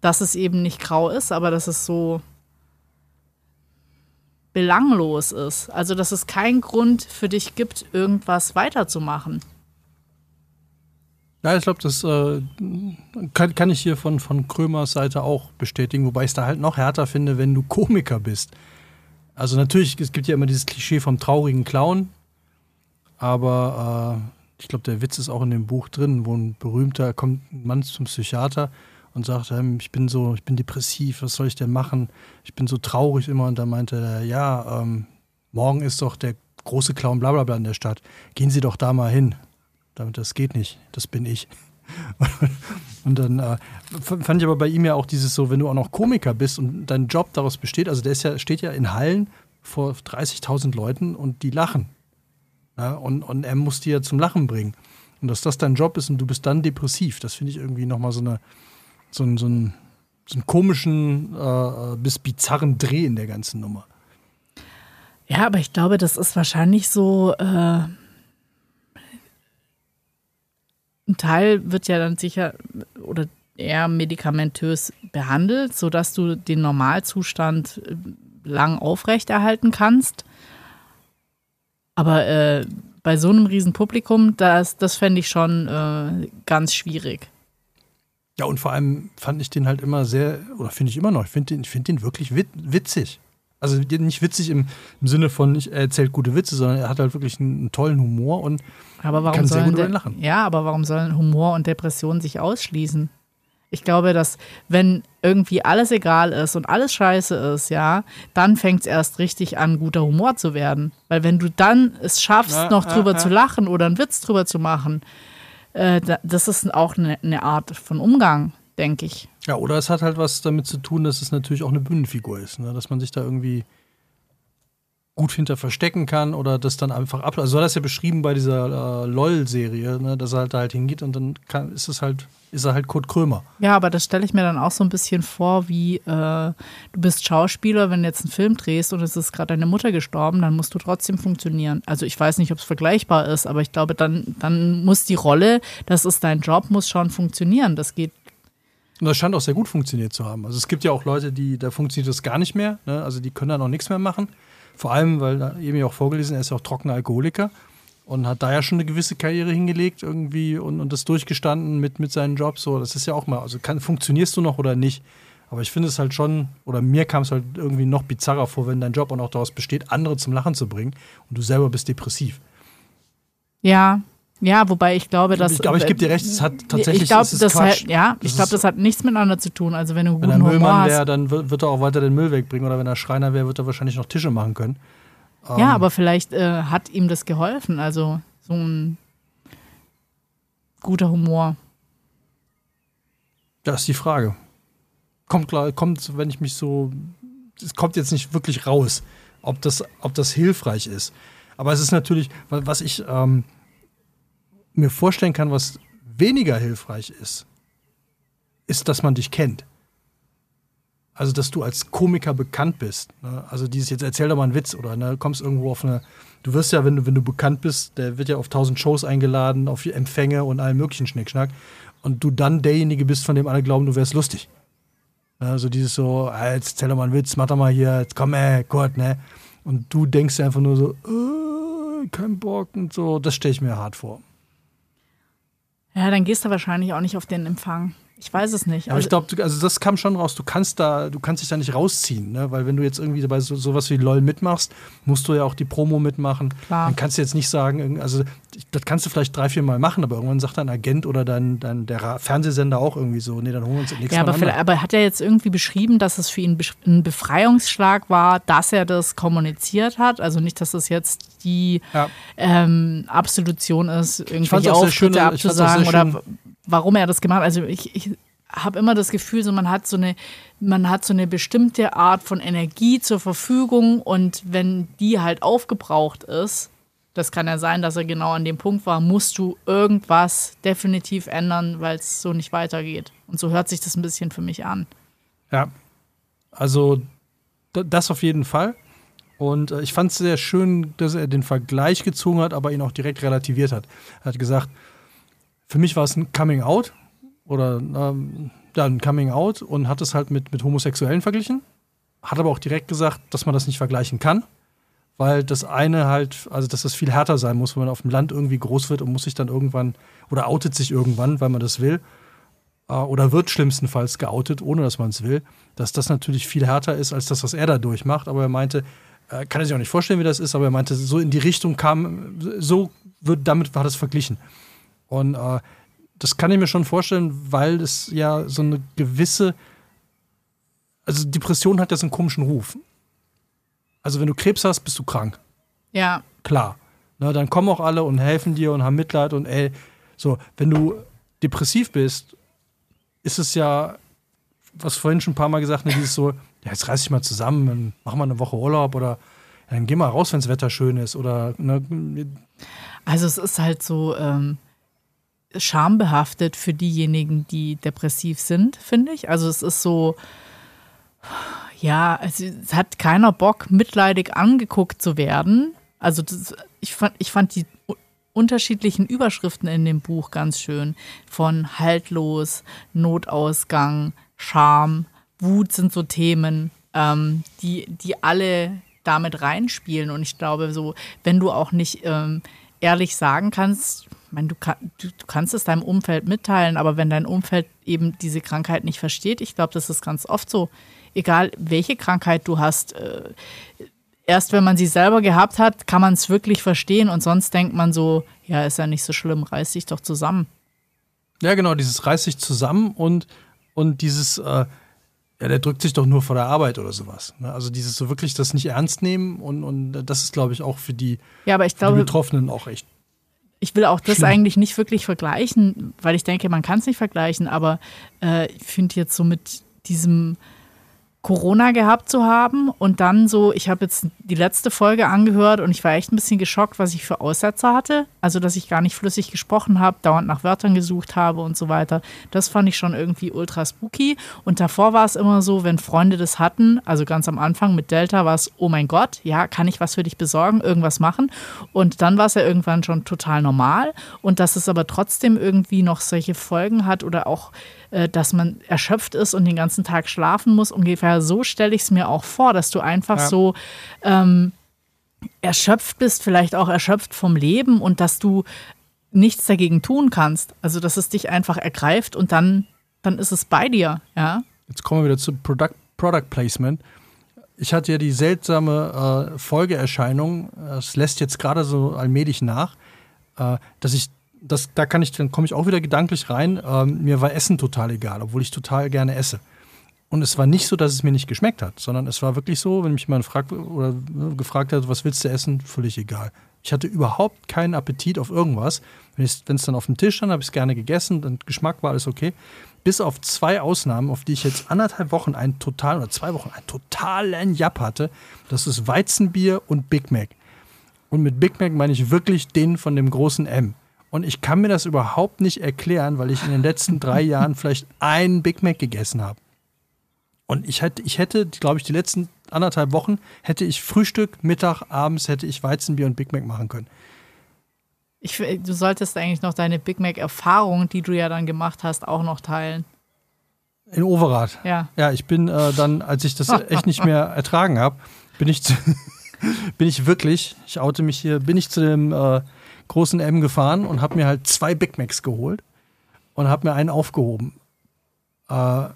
dass es eben nicht grau ist, aber dass es so belanglos ist. Also, dass es keinen Grund für dich gibt, irgendwas weiterzumachen. Ja, ich glaube, das äh, kann, kann ich hier von, von Krömers Seite auch bestätigen, wobei ich es da halt noch härter finde, wenn du Komiker bist. Also natürlich, es gibt ja immer dieses Klischee vom traurigen Clown, aber äh, ich glaube, der Witz ist auch in dem Buch drin, wo ein berühmter kommt ein Mann zum Psychiater und sagt, ähm, ich bin so, ich bin depressiv, was soll ich denn machen? Ich bin so traurig immer und da meinte er, ja, ähm, morgen ist doch der große Clown bla bla bla in der Stadt. Gehen Sie doch da mal hin. Damit das geht nicht, das bin ich. und dann äh, fand ich aber bei ihm ja auch dieses so, wenn du auch noch Komiker bist und dein Job daraus besteht, also der ist ja, steht ja in Hallen vor 30.000 Leuten und die lachen. Ja, und, und er muss die ja zum Lachen bringen. Und dass das dein Job ist und du bist dann depressiv, das finde ich irgendwie nochmal so, eine, so, ein, so, ein, so einen komischen äh, bis bizarren Dreh in der ganzen Nummer. Ja, aber ich glaube, das ist wahrscheinlich so. Äh ein Teil wird ja dann sicher oder eher medikamentös behandelt, sodass du den Normalzustand äh, lang aufrechterhalten kannst. Aber äh, bei so einem riesen Publikum, das, das fände ich schon äh, ganz schwierig. Ja, und vor allem fand ich den halt immer sehr, oder finde ich immer noch, ich finde den, find den wirklich wit witzig. Also nicht witzig im, im Sinne von, ich, er erzählt gute Witze, sondern er hat halt wirklich einen, einen tollen Humor und aber warum kann sehr sollen gut über De- ihn lachen. Ja, aber warum sollen Humor und Depression sich ausschließen? Ich glaube, dass wenn irgendwie alles egal ist und alles scheiße ist, ja, dann fängt es erst richtig an, guter Humor zu werden. Weil wenn du dann es schaffst, Ja, noch ja, drüber ja. zu lachen oder einen Witz drüber zu machen, äh, da, das ist auch eine, eine Art von Umgang, denke ich. Ja, oder es hat halt was damit zu tun, dass es natürlich auch eine Bühnenfigur ist, ne? dass man sich da irgendwie gut hinter verstecken kann oder das dann einfach ab. Also so hat das ja beschrieben bei dieser äh, LOL-Serie, ne? dass er halt da halt hingeht und dann kann, ist es halt, ist er halt Kurt Krömer. Ja, aber das stelle ich mir dann auch so ein bisschen vor, wie äh, du bist Schauspieler, wenn du jetzt einen Film drehst und es ist gerade deine Mutter gestorben, dann musst du trotzdem funktionieren. Also ich weiß nicht, ob es vergleichbar ist, aber ich glaube, dann, dann muss die Rolle, das ist dein Job, muss schon funktionieren. Das geht. Und das scheint auch sehr gut funktioniert zu haben. Also es gibt ja auch Leute, die, da funktioniert das gar nicht mehr. Ne? Also die können dann auch nichts mehr machen. Vor allem, weil da eben ja auch vorgelesen, er ist ja auch trockener Alkoholiker und hat da ja schon eine gewisse Karriere hingelegt irgendwie und, und das durchgestanden mit, mit seinen Jobs. So, das ist ja auch mal, also kann, funktionierst du noch oder nicht? Aber ich finde es halt schon, oder mir kam es halt irgendwie noch bizarrer vor, wenn dein Job auch noch daraus besteht, andere zum Lachen zu bringen und du selber bist depressiv. Ja, ja, wobei ich glaube, dass. Ich- aber ich geb dir recht, es hat tatsächlich- Ich glaube, das, hat, ja, ich glaube, ist- das hat nichts miteinander zu tun. Also wenn du Wenn er Müllmann wäre, dann wird, er auch weiter den Müll wegbringen oder wenn er Schreiner wäre, wird er wahrscheinlich noch Tische machen können. Ähm, Ja, aber vielleicht äh, hat ihm das geholfen. Also so ein guter Humor. Das ist die Frage. Kommt, klar, kommt, wenn ich mich so. Es kommt jetzt nicht wirklich raus, ob das, ob das hilfreich ist. Aber es ist natürlich, wa- was ich ähm, mir vorstellen kann, was weniger hilfreich ist, ist, dass man dich kennt. Also, dass du als Komiker bekannt bist. Ne? Also, dieses jetzt erzähl doch mal einen Witz oder ne, kommst irgendwo auf eine. Du wirst ja, wenn du, wenn du bekannt bist, der wird ja auf tausend Shows eingeladen, auf Empfänge und allen möglichen Schnickschnack. Und du dann derjenige bist, von dem alle glauben, du wärst lustig. Also dieses so, ah, jetzt erzähl doch mal einen Witz, mach doch mal hier, jetzt komm, ey, Gott, ne? Und du denkst einfach nur so, äh, kein Bock und so. Das stelle ich mir hart vor. Ja, dann gehst du wahrscheinlich auch nicht auf den Empfang. Ich weiß es nicht. Aber ich glaube, also das kam schon raus. Du kannst da, du kannst dich da nicht rausziehen, ne? Weil wenn du jetzt irgendwie bei so, sowas wie LOL mitmachst, musst du ja auch die Promo mitmachen. Klar. Dann kannst du jetzt nicht sagen, also das kannst du vielleicht drei, vier Mal machen, aber irgendwann sagt dein Agent oder dein, dein der Fernsehsender auch irgendwie so, nee, dann holen wir uns das nächste ja, aber, vielleicht, aber er hat ja jetzt irgendwie beschrieben, dass es für ihn ein Befreiungsschlag war, dass er das kommuniziert hat. Also nicht, dass es jetzt die Ja. ähm, Absolution ist, irgendwelche auch sehr Auftritte schön, ich fand's auch abzusagen sehr oder schön. w- warum er das gemacht hat. Also ich, ich habe immer das Gefühl, so man hat so eine, man hat so eine bestimmte Art von Energie zur Verfügung und wenn die halt aufgebraucht ist, das kann ja sein, dass er genau an dem Punkt war, musst du irgendwas definitiv ändern, weil es so nicht weitergeht. Und so hört sich das ein bisschen für mich an. Ja, also das auf jeden Fall. Und äh, ich fand es sehr schön, dass er den Vergleich gezogen hat, aber ihn auch direkt relativiert hat. Er hat gesagt, für mich war es ein Coming Out oder ähm, ja, ein Coming Out und hat es halt mit, mit Homosexuellen verglichen. Hat aber auch direkt gesagt, dass man das nicht vergleichen kann, weil das eine halt, also dass das viel härter sein muss, wenn man auf dem Land irgendwie groß wird und muss sich dann irgendwann oder outet sich irgendwann, weil man das will äh, oder wird schlimmstenfalls geoutet, ohne dass man es will, dass das natürlich viel härter ist als das, was er da durchmacht. Aber er meinte, äh, kann er sich auch nicht vorstellen, wie das ist, aber er meinte, so in die Richtung kam, so wird, damit war das verglichen. Und äh, das kann ich mir schon vorstellen, weil es ja so eine gewisse, also Depression hat ja so einen komischen Ruf. Also wenn du Krebs hast, bist du krank Ja, klar. Ne, dann kommen auch alle und helfen dir und haben Mitleid und ey, so, wenn du depressiv bist, ist es ja, was vorhin schon ein paar Mal gesagt, ne, dieses so, ja, jetzt reiß dich mal zusammen, dann mach mal eine Woche Urlaub oder ja, dann geh mal raus, wenn das Wetter schön ist oder ne, also es ist halt so ähm, schambehaftet für diejenigen, die depressiv sind, finde ich. Also es ist so, ja, es, es hat keiner Bock, mitleidig angeguckt zu werden. Also das, ich, fand, ich fand die unterschiedlichen Überschriften in dem Buch ganz schön. Von haltlos, Notausgang, Scham, Wut sind so Themen, ähm, die, die alle damit reinspielen. Und ich glaube, so, wenn du auch nicht ähm, ehrlich sagen kannst, ich meine, du, du, du kannst es deinem Umfeld mitteilen, aber wenn dein Umfeld eben diese Krankheit nicht versteht, ich glaube, das ist ganz oft so, egal welche Krankheit du hast, äh, erst wenn man sie selber gehabt hat, kann man es wirklich verstehen und sonst denkt man so, ja, ist ja nicht so schlimm, reiß dich doch zusammen. ja genau, dieses reiß dich zusammen und und dieses, äh, ja, der drückt sich doch nur vor der Arbeit oder sowas. Ne? Also dieses so wirklich das nicht ernst nehmen und, und das ist, glaube ich, auch für die, ja, aber ich glaube, die Betroffenen auch echt. Ich will auch das Schlimm. eigentlich nicht wirklich vergleichen, weil ich denke, man kann es nicht vergleichen, aber äh, ich finde jetzt so mit diesem Corona gehabt zu haben und dann so, ich habe jetzt die letzte Folge angehört und ich war echt ein bisschen geschockt, was ich für Aussetzer hatte. Also, dass ich gar nicht flüssig gesprochen habe, dauernd nach Wörtern gesucht habe und so weiter. Das fand ich schon irgendwie ultra spooky. Und davor war es immer so, wenn Freunde das hatten, also ganz am Anfang mit Delta war es, oh mein Gott, ja, kann ich was für dich besorgen, irgendwas machen? Und dann war es ja irgendwann schon total normal. Und dass es aber trotzdem irgendwie noch solche Folgen hat oder auch dass man erschöpft ist und den ganzen Tag schlafen muss. Ungefähr so stelle ich es mir auch vor, dass du einfach Ja. so ähm, erschöpft bist, vielleicht auch erschöpft vom Leben und dass du nichts dagegen tun kannst. Also dass es dich einfach ergreift und dann, dann ist es bei dir, ja. Jetzt kommen wir wieder zu Product, Product Placement. Ich hatte ja die seltsame äh, Folgeerscheinung, es lässt jetzt gerade so allmählich nach, äh, dass ich, das, da kann ich, dann komme ich auch wieder gedanklich rein, ähm, mir war Essen total egal, obwohl ich total gerne esse. Und es war nicht so, dass es mir nicht geschmeckt hat, sondern es war wirklich so, wenn mich jemand fragt oder äh, gefragt hat, was willst du essen, völlig egal. Ich hatte überhaupt keinen Appetit auf irgendwas. Wenn es dann auf dem Tisch stand, habe ich es gerne gegessen, dann Geschmack war alles okay. Bis auf zwei Ausnahmen, auf die ich jetzt anderthalb Wochen einen totalen oder zwei Wochen einen totalen Japp hatte. Das ist Weizenbier und Big Mac. Und mit Big Mac meine ich wirklich den von dem großen M. Und ich kann mir das überhaupt nicht erklären, weil ich in den letzten drei Jahren vielleicht einen Big Mac gegessen habe. Und ich hätte, ich hätte, glaube ich, die letzten anderthalb Wochen hätte ich Frühstück, Mittag, abends hätte ich Weizenbier und Big Mac machen können. Ich, du solltest eigentlich noch deine Big Mac-Erfahrung, die du ja dann gemacht hast, auch noch teilen. In Overath. Ja. Ja, ich bin äh, dann, als ich das echt nicht mehr ertragen habe, bin ich, zu, bin ich wirklich, ich oute mich hier, bin ich zu dem äh, großen M gefahren und habe mir halt zwei Big Macs geholt und habe mir einen aufgehoben. Äh,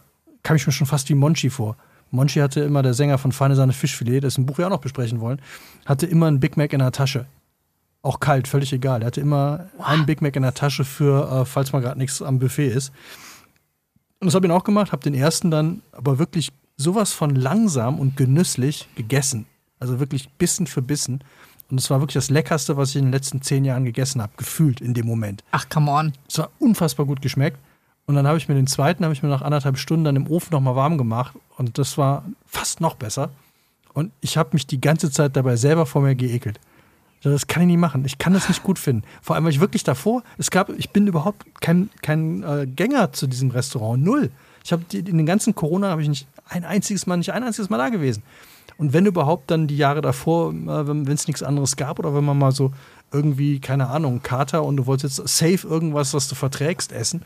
kam ich mir schon fast wie Monchi vor. Monchi hatte immer, der Sänger von Feine Sahne Fischfilet, das im Buch ja auch noch besprechen wollen, hatte immer einen Big Mac in der Tasche. Auch kalt, völlig egal. Er hatte immer einen Big Mac in der Tasche für, äh, falls mal gerade nichts am Buffet ist. Und das habe ich auch gemacht, habe den ersten dann aber wirklich sowas von langsam und genüsslich gegessen. Also wirklich Bissen für Bissen. Und es war wirklich das Leckerste, was ich in den letzten zehn Jahren gegessen habe, gefühlt in dem Moment. Ach, come on. Es war unfassbar gut geschmeckt. Und dann habe ich mir den zweiten, habe ich mir nach anderthalb Stunden dann im Ofen nochmal warm gemacht. Und das war fast noch besser. Und ich habe mich die ganze Zeit dabei selber vor mir geekelt. Das kann ich nicht machen. Ich kann das nicht gut finden. Vor allem, weil ich wirklich davor, es gab, ich bin überhaupt kein, kein äh, Gänger zu diesem Restaurant. Null. Ich habe in den ganzen Corona habe ich nicht ein einziges Mal, nicht ein einziges Mal da gewesen. Und wenn überhaupt dann die Jahre davor, äh, wenn es nichts anderes gab oder wenn man mal so irgendwie, keine Ahnung, Kater und du wolltest jetzt safe irgendwas, was du verträgst, essen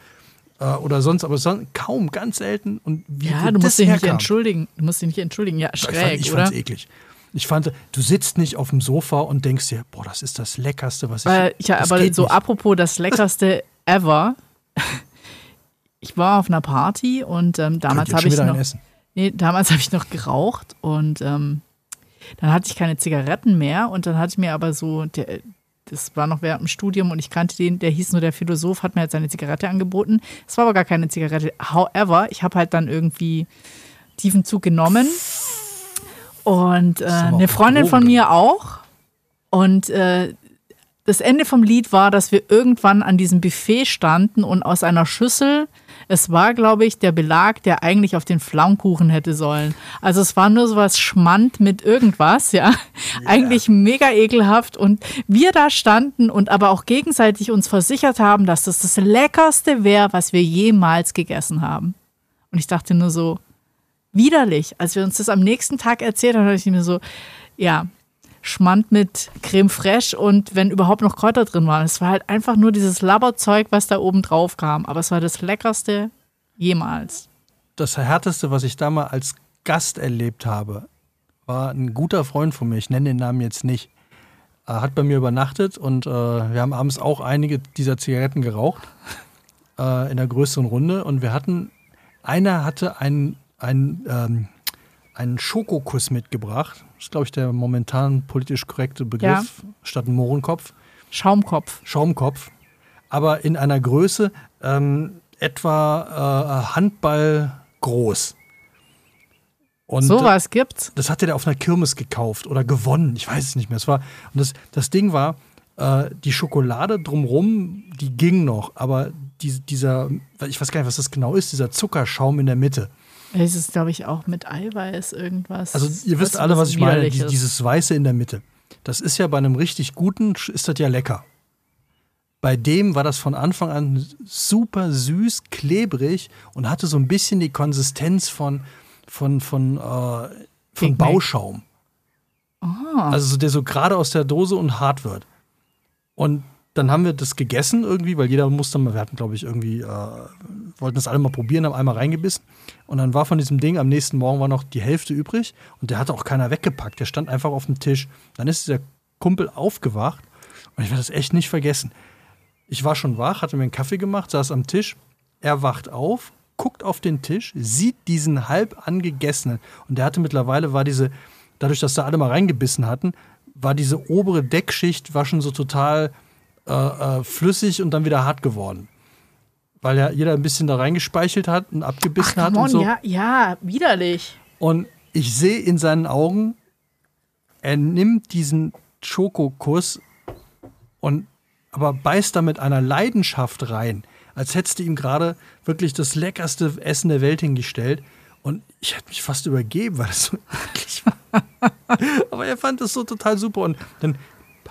äh, oder sonst, aber son kaum, ganz selten. Und wie Ja, du musst dich nicht herkam. entschuldigen. Du musst dich nicht entschuldigen. Ja, Ich fand, schräg, ich oder? fand's eklig. Ich fand, du sitzt nicht auf dem Sofa und denkst dir, boah, das ist das Leckerste, was ich. Äh, ja, aber so nicht. apropos das leckerste ever. Ich war auf einer Party und ähm, damals habe ich noch, Essen. Nee, damals habe ich noch geraucht und ähm, dann hatte ich keine Zigaretten mehr und dann hatte ich mir aber so, der, das war noch während dem Studium und ich kannte den, der hieß nur der Philosoph, hat mir halt seine Zigarette angeboten. Es war aber gar keine Zigarette. However, ich habe halt dann irgendwie tiefen Zug genommen und äh, eine Freundin von mir auch und äh, das Ende vom Lied war, dass wir irgendwann an diesem Buffet standen und aus einer Schüssel, es war, glaube ich, der Belag, der eigentlich auf den Flaumkuchen hätte sollen. Also es war nur sowas Schmand mit irgendwas, ja. Eigentlich mega ekelhaft. Und wir da standen und aber auch gegenseitig uns versichert haben, dass das das Leckerste wäre, was wir jemals gegessen haben. Und ich dachte nur so, widerlich. Als wir uns das am nächsten Tag erzählt haben, dachte ich mir so, ja, Schmand mit Creme fraiche und wenn überhaupt noch Kräuter drin waren. Es war halt einfach nur dieses Labberzeug, was da oben drauf kam. Aber es war das leckerste jemals. Das härteste, was ich da mal als Gast erlebt habe, war ein guter Freund von mir. Ich nenne den Namen jetzt nicht. Er hat bei mir übernachtet und äh, wir haben abends auch einige dieser Zigaretten geraucht äh, in einer größeren Runde und wir hatten, einer hatte einen, einen, ähm, einen Schokokuss mitgebracht. Das ist, glaube ich, der momentan politisch korrekte Begriff, statt ein Mohrenkopf. Schaumkopf. Schaumkopf, aber in einer Größe. Ähm, etwa äh, Handball groß. Und Sowas gibt's. das hatte der auf einer Kirmes gekauft oder gewonnen. Ich weiß es nicht mehr. Es war, und das, das Ding war, äh, die Schokolade drumrum, die ging noch, aber die, dieser, ich weiß gar nicht, was das genau ist, dieser Zuckerschaum in der Mitte. Es ist, glaube ich, auch mit Eiweiß irgendwas. Also ihr wisst was- alle, was ich meine, die, dieses Weiße in der Mitte. Das ist ja bei einem richtig guten, ist das ja lecker. Bei dem war das von Anfang an super süß, klebrig und hatte so ein bisschen die Konsistenz von, von, von, äh, von. Bauschaum. Also so, der so gerade aus der Dose und hart wird. Und dann haben wir das gegessen irgendwie, weil jeder musste mal, wir hatten glaube ich irgendwie, äh, wollten das alle mal probieren, haben einmal reingebissen. Und dann war von diesem Ding am nächsten Morgen war noch die Hälfte übrig und der hatte auch keiner weggepackt. Der stand einfach auf dem Tisch. Dann ist der Kumpel aufgewacht und ich werde das echt nicht vergessen. Ich war schon wach, hatte mir einen Kaffee gemacht, saß am Tisch. Er wacht auf, guckt auf den Tisch, sieht diesen halb angegessenen und der hatte mittlerweile war diese, dadurch, dass da alle mal reingebissen hatten, war diese obere Deckschicht war schon so total äh, äh, flüssig und dann wieder hart geworden. Weil ja jeder ein bisschen da reingespeichelt hat und abgebissen Ach, hat come und on, so. ja, ja, widerlich. Und ich sehe in seinen Augen, er nimmt diesen Schokokuss und aber beißt da mit einer Leidenschaft rein, als hättest du ihm gerade wirklich das leckerste Essen der Welt hingestellt. Und ich hätte mich fast übergeben, weil es so eklig war. aber er fand es so total super. Und dann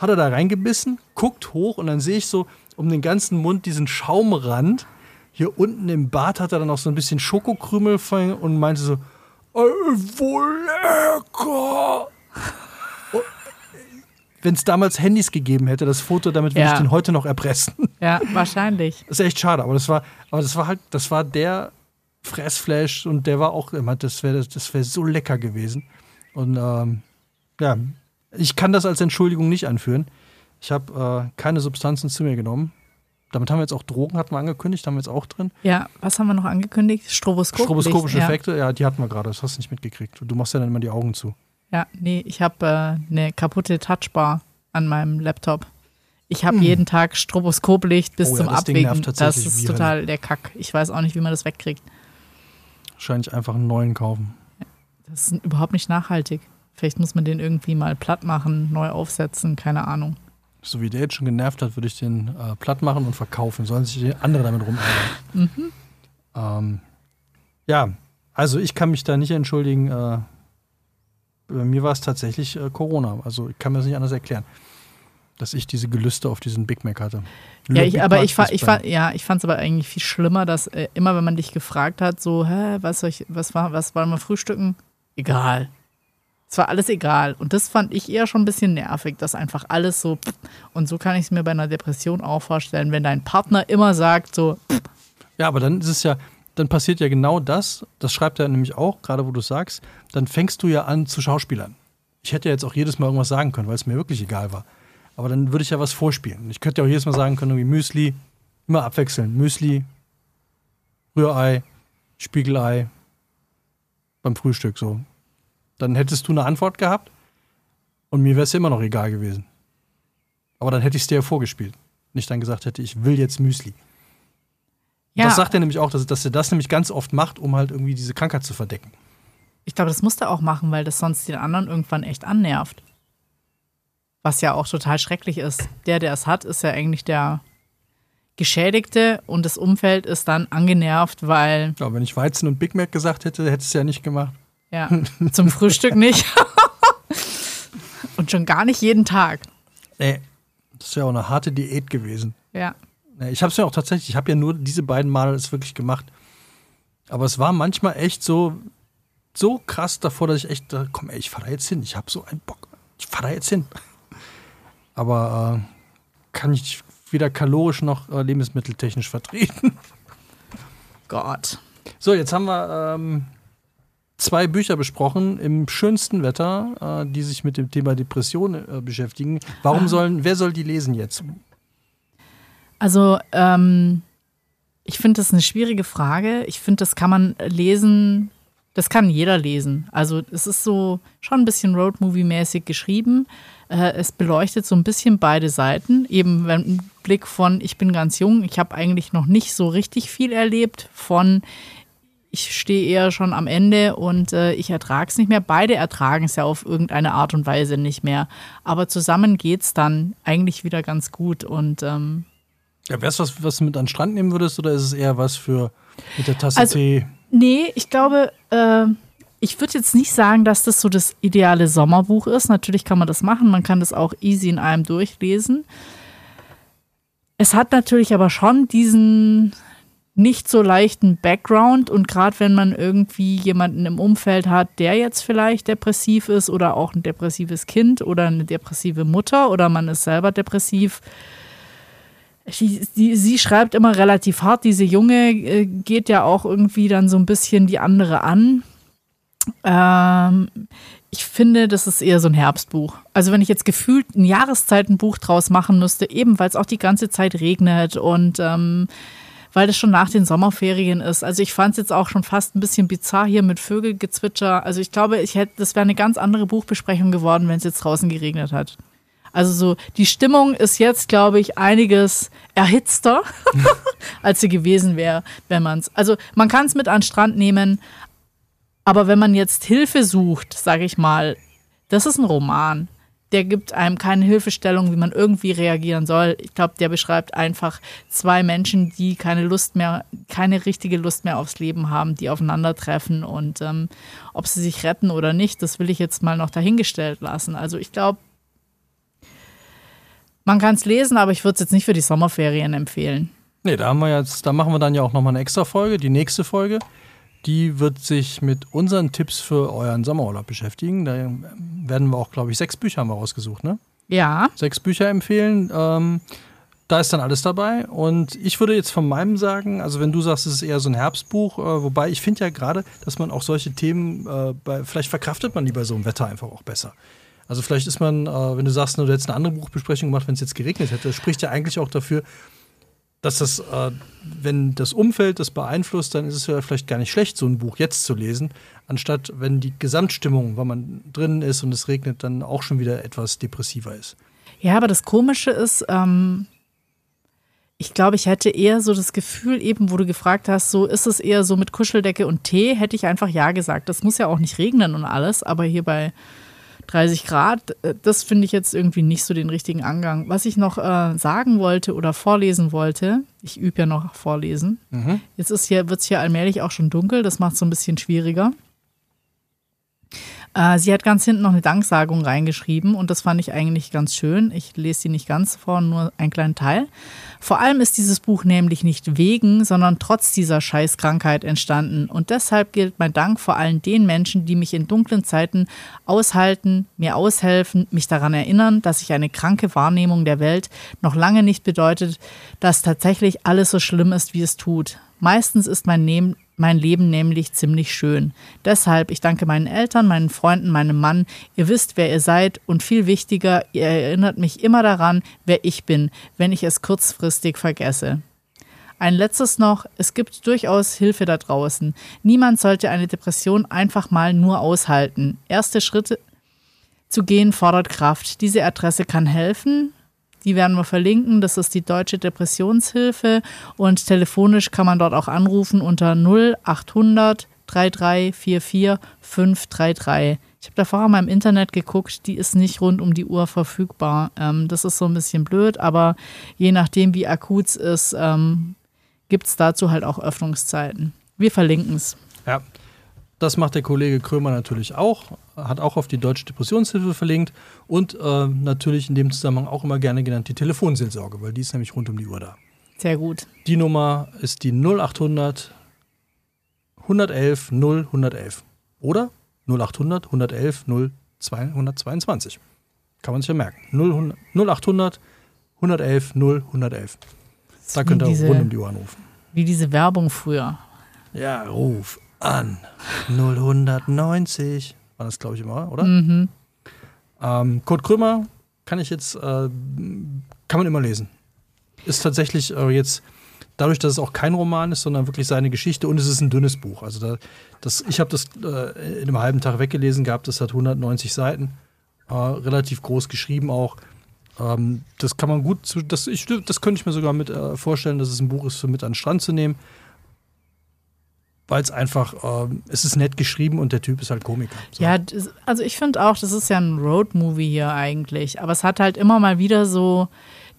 hat er da reingebissen, guckt hoch und dann sehe ich so um den ganzen Mund diesen Schaumrand. Hier unten im Bart hat er dann auch so ein bisschen Schokokrümel und meinte so, "Ey, wohl lecker. Wenn es damals Handys gegeben hätte, das Foto, damit würde Ja. ich den heute noch erpressen. Ja, wahrscheinlich. Das ist echt schade, aber das war, aber das war halt, das war der Fressflash und der war auch immer, das wäre das wär so lecker gewesen. Und ähm, ja, ich kann das als Entschuldigung nicht anführen. Ich habe äh, keine Substanzen zu mir genommen. Damit haben wir jetzt auch Drogen, hatten wir angekündigt, haben wir jetzt auch drin. Ja, was haben wir noch angekündigt? Stroboskop. Stroboskopische ja. Effekte, ja, die hatten wir gerade, das hast du nicht mitgekriegt. Du machst ja dann immer die Augen zu. Ja, nee, ich habe äh, eine kaputte Touchbar an meinem Laptop. Ich habe jeden Tag Stroboskoplicht bis Hm. Oh ja, zum das nervt Das ist total der Kack. Ich weiß auch nicht, wie man das wegkriegt. Wahrscheinlich einfach einen neuen kaufen. Das ist überhaupt nicht nachhaltig. Vielleicht muss man den irgendwie mal platt machen, neu aufsetzen, keine Ahnung. So wie der jetzt schon genervt hat, würde ich den äh, platt machen und verkaufen. Sollen sich die andere damit rumärgern. Ähm, ja, also ich kann mich da nicht entschuldigen. Äh, bei mir war es tatsächlich äh, Corona. Also ich kann mir das nicht anders erklären, dass ich diese Gelüste auf diesen Big Mac hatte. Ja, ich, aber ich, ich, bei- fa- ja, ich fand es aber eigentlich viel schlimmer, dass äh, immer, wenn man dich gefragt hat, so, hä, was, soll ich, was, war, was wollen wir frühstücken? Egal. Es war alles egal. Und das fand ich eher schon ein bisschen nervig, dass einfach alles so. Und so kann ich es mir bei einer Depression auch vorstellen, wenn dein Partner immer sagt, so, Ja, aber dann ist es ja, dann passiert ja genau das, das schreibt er nämlich auch, gerade wo du sagst, dann fängst du ja an zu Schauspielern. Ich hätte ja jetzt auch jedes Mal irgendwas sagen können, weil es mir wirklich egal war. Aber dann würde ich ja was vorspielen. Ich könnte ja auch jedes Mal sagen können, irgendwie Müsli, immer abwechseln. Müsli, Rührei, Spiegelei beim Frühstück so. Dann hättest du eine Antwort gehabt und mir wäre es immer noch egal gewesen. Aber dann hätte ich es dir ja vorgespielt. Nicht dann gesagt hätte, ich will jetzt Müsli. ja, Das sagt er nämlich auch, dass, dass er das nämlich ganz oft macht, um halt irgendwie diese Krankheit zu verdecken. ich glaube, das musst du auch machen, weil das sonst den anderen irgendwann echt annervt. Was ja auch total schrecklich ist. Der, der es hat, ist ja eigentlich der Geschädigte und das Umfeld ist dann angenervt, weil, Ja, wenn ich Weizen und Big Mac gesagt hätte, hätte es ja nicht gemacht. Ja, zum Frühstück nicht. und schon gar nicht jeden Tag. Nee, das ist ja auch eine harte Diät gewesen. Ja. Ich habe es ja auch tatsächlich, ich habe ja nur diese beiden Male das wirklich gemacht. Aber es war manchmal echt so, so krass davor, dass ich echt, dachte, komm ey, ich fahr da jetzt hin. Ich habe so einen Bock. Ich fahr da jetzt hin. Aber äh, kann ich weder kalorisch noch äh, lebensmitteltechnisch vertreten. Gott. So, jetzt haben wir ähm, zwei Bücher besprochen im schönsten Wetter, äh, die sich mit dem Thema Depression äh, beschäftigen. Warum sollen, wer soll die lesen jetzt? Also, ähm, ich finde das eine schwierige Frage. Ich finde, das kann man lesen, Das kann jeder lesen. Also es ist so schon ein bisschen Roadmovie-mäßig geschrieben. Äh, es beleuchtet so ein bisschen beide Seiten. Eben wenn ein Blick von, ich bin ganz jung, ich habe eigentlich noch nicht so richtig viel erlebt, von ich stehe eher schon am Ende und äh, ich ertrage es nicht mehr. Beide ertragen es ja auf irgendeine Art und Weise nicht mehr. Aber zusammen geht es dann eigentlich wieder ganz gut. Und ähm, ja, wäre es was, was du mit an den Strand nehmen würdest oder ist es eher was für mit der Tasse also, Tee? Nee, ich glaube, äh, ich würde jetzt nicht sagen, dass das so das ideale Sommerbuch ist. Natürlich kann man das machen, man kann das auch easy in einem durchlesen. Es hat natürlich aber schon diesen nicht so leichten Background und gerade wenn man irgendwie jemanden im Umfeld hat, der jetzt vielleicht depressiv ist oder auch ein depressives Kind oder eine depressive Mutter oder man ist selber depressiv, Sie, sie, sie, schreibt immer relativ hart. Diese Junge äh, geht ja auch irgendwie dann so ein bisschen die andere an. Ähm, ich finde, das ist eher so ein Herbstbuch. Also wenn ich jetzt gefühlt ein Jahreszeitenbuch draus machen müsste, eben weil es auch die ganze Zeit regnet und ähm, weil das schon nach den Sommerferien ist. Also ich fand es jetzt auch schon fast ein bisschen bizarr hier mit Vögelgezwitscher. Also ich glaube, ich hätte, das wäre eine ganz andere Buchbesprechung geworden, wenn es jetzt draußen geregnet hat. Also so, die Stimmung ist jetzt, glaube ich, einiges erhitzter, als sie gewesen wäre, wenn man es. Also man kann es mit an den Strand nehmen, aber wenn man jetzt Hilfe sucht, sage ich mal, das ist ein Roman. Der gibt einem keine Hilfestellung, wie man irgendwie reagieren soll. Ich glaube, der beschreibt einfach zwei Menschen, die keine Lust mehr, keine richtige Lust mehr aufs Leben haben, die aufeinandertreffen. Und ähm, ob sie sich retten oder nicht, das will ich jetzt mal noch dahingestellt lassen. Also ich glaube, man kann es lesen, aber ich würde es jetzt nicht für die Sommerferien empfehlen. Nee, da haben wir jetzt, da machen wir dann ja auch nochmal eine extra Folge, die nächste Folge. Die wird sich mit unseren Tipps für euren Sommerurlaub beschäftigen. Da werden wir auch, glaube ich, sechs Bücher haben wir rausgesucht, ne? Ja. Sechs Bücher empfehlen. Ähm, da ist dann alles dabei. Und ich würde jetzt von meinem sagen, also wenn du sagst, es ist eher so ein Herbstbuch, äh, wobei ich finde ja gerade, dass man auch solche Themen, äh, bei, vielleicht verkraftet man die bei so einem Wetter einfach auch besser. Also vielleicht ist man, äh, wenn du sagst, du hättest eine andere Buchbesprechung gemacht, wenn es jetzt geregnet hätte, spricht ja eigentlich auch dafür, dass das, äh, wenn das Umfeld das beeinflusst, dann ist es ja vielleicht gar nicht schlecht, so ein Buch jetzt zu lesen, anstatt wenn die Gesamtstimmung, wenn man drin ist und es regnet, dann auch schon wieder etwas depressiver ist. Ja, aber das Komische ist, ähm, ich glaube, ich hätte eher so das Gefühl, eben, wo du gefragt hast, so ist es eher so mit Kuscheldecke und Tee, hätte ich einfach ja gesagt. Das muss ja auch nicht regnen und alles, aber hier bei 30 Grad, äh, das finde ich jetzt irgendwie nicht so den richtigen Angang. Was ich noch äh, sagen wollte oder vorlesen wollte, ich übe ja noch vorlesen. Mhm. Jetzt ist hier, wird es hier allmählich auch schon dunkel, das macht es so ein bisschen schwieriger. Äh, sie hat ganz hinten noch eine Danksagung reingeschrieben und das fand ich eigentlich ganz schön. Ich lese sie nicht ganz vor, nur einen kleinen Teil. Vor allem ist dieses Buch nämlich nicht wegen, sondern trotz dieser Scheißkrankheit entstanden. Und deshalb gilt mein Dank vor allem den Menschen, die mich in dunklen Zeiten aushalten, mir aushelfen, mich daran erinnern, dass ich eine kranke Wahrnehmung der Welt noch lange nicht bedeutet, dass tatsächlich alles so schlimm ist, wie es tut. Meistens ist mein mein Leben nämlich ziemlich schön. Deshalb, ich danke meinen Eltern, meinen Freunden, meinem Mann. Ihr wisst, wer ihr seid und viel wichtiger, ihr erinnert mich immer daran, wer ich bin, wenn ich es kurzfristig vergesse. Ein letztes noch, es gibt durchaus Hilfe da draußen. Niemand sollte eine Depression einfach mal nur aushalten. Erste Schritte zu gehen fordert Kraft. Diese Adresse kann helfen. Die werden wir verlinken. Das ist die Deutsche Depressionshilfe. Und telefonisch kann man dort auch anrufen unter 0800 3344 533. Ich habe da vorher mal im Internet geguckt, die ist nicht rund um die Uhr verfügbar. Ähm, das ist so ein bisschen blöd, aber je nachdem, wie akut es ist, ähm, gibt es dazu halt auch Öffnungszeiten. Wir verlinken es. Ja, das macht der Kollege Krömer natürlich auch, hat auch auf die Deutsche Depressionshilfe verlinkt und äh, natürlich in dem Zusammenhang auch immer gerne genannt die Telefonseelsorge, weil die ist nämlich rund um die Uhr da. Sehr gut. Die Nummer ist die 0800 111 0 111 oder 0800 111 0 222. Kann man sich ja merken. 0800 111 0 111. Da könnt ihr rund um die Uhr anrufen. Wie diese Werbung früher. Ja, ruf an. 090. War das, glaube ich, immer, oder? Mhm. Ähm, Kurt Krömer kann ich jetzt, äh, kann man immer lesen. Ist tatsächlich äh, jetzt dadurch, dass es auch kein Roman ist, sondern wirklich seine Geschichte und es ist ein dünnes Buch. Also da, das, ich habe das äh, in einem halben Tag weggelesen gehabt, das hat 190 Seiten, äh, relativ groß geschrieben auch. Ähm, das kann man gut, das, ich, das könnte ich mir sogar mit äh, vorstellen, dass es ein Buch ist, für mit an den Strand zu nehmen weil es einfach, ähm, es ist nett geschrieben und der Typ ist halt Komiker. So. Ja, also ich finde auch, das ist ja ein Roadmovie hier eigentlich, aber es hat halt immer mal wieder so,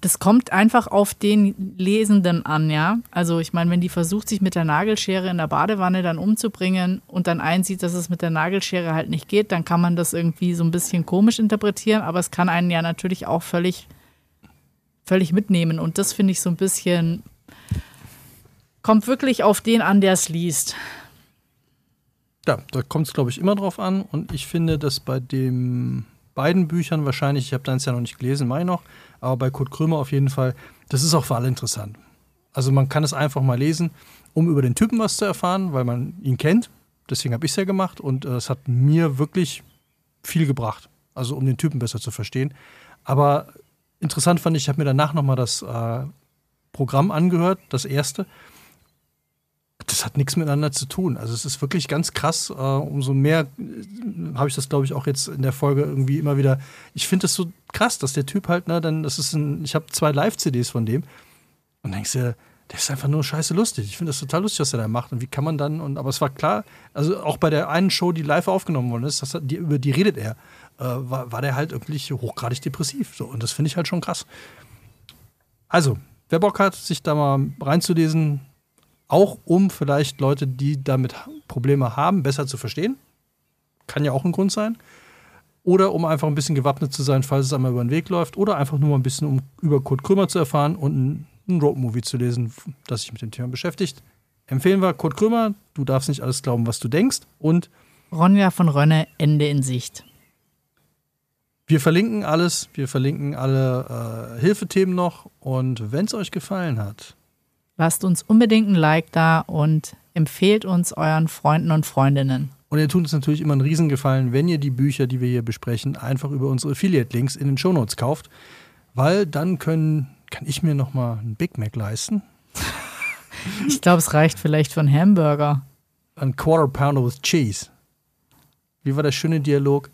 das kommt einfach auf den Lesenden an, ja. Also ich meine, wenn die versucht, sich mit der Nagelschere in der Badewanne dann umzubringen und dann einsieht, dass es mit der Nagelschere halt nicht geht, dann kann man das irgendwie so ein bisschen komisch interpretieren, aber es kann einen ja natürlich auch völlig, völlig mitnehmen. Und das finde ich so ein bisschen Kommt wirklich auf den an, der es liest. Ja, da kommt es, glaube ich, immer drauf an. Und ich finde, dass bei den beiden Büchern wahrscheinlich, ich habe deins ja noch nicht gelesen, meine noch, aber bei Kurt Krömer auf jeden Fall, das ist auch für alle interessant. Also man kann es einfach mal lesen, um über den Typen was zu erfahren, weil man ihn kennt. Deswegen habe ich es ja gemacht und äh, es hat mir wirklich viel gebracht. Also um den Typen besser zu verstehen. Aber interessant fand ich, ich habe mir danach nochmal das äh, Programm angehört, das erste das hat nichts miteinander zu tun. Also es ist wirklich ganz krass. Äh, umso mehr äh, habe ich das, glaube ich, auch jetzt in der Folge irgendwie immer wieder. Ich finde das so krass, dass der Typ halt, ne, dann, das ist ein, ich habe zwei Live-CDs von dem und denkst dir, der ist einfach nur scheiße lustig. Ich finde das total lustig, was er da macht. Und wie kann man dann, und aber es war klar, also auch bei der einen Show, die live aufgenommen worden ist, das, die, über die redet er, äh, war, war der halt wirklich hochgradig depressiv. So, und das finde ich halt schon krass. Also, wer Bock hat, sich da mal reinzulesen, auch um vielleicht Leute, die damit Probleme haben, besser zu verstehen. Kann ja auch ein Grund sein. Oder um einfach ein bisschen gewappnet zu sein, falls es einmal über den Weg läuft. Oder einfach nur mal ein bisschen, um über Kurt Krömer zu erfahren und ein, Roadmovie zu lesen, das sich mit dem Thema beschäftigt. Empfehlen wir Kurt Krömer, du darfst nicht alles glauben, was du denkst. Und Ronja von Rönne, Ende in Sicht. Wir verlinken alles, wir verlinken alle äh, Hilfethemen noch. Und wenn es euch gefallen hat, Lasst uns unbedingt ein Like da und empfehlt uns euren Freunden und Freundinnen. Und ihr tut uns natürlich immer einen Riesengefallen, wenn ihr die Bücher, die wir hier besprechen, einfach über unsere Affiliate-Links in den Shownotes kauft. Weil dann können, kann ich mir nochmal einen Big Mac leisten. Ich glaube, es reicht vielleicht für einen Hamburger. Ein Quarter Pounder with Cheese. Wie war der schöne Dialog?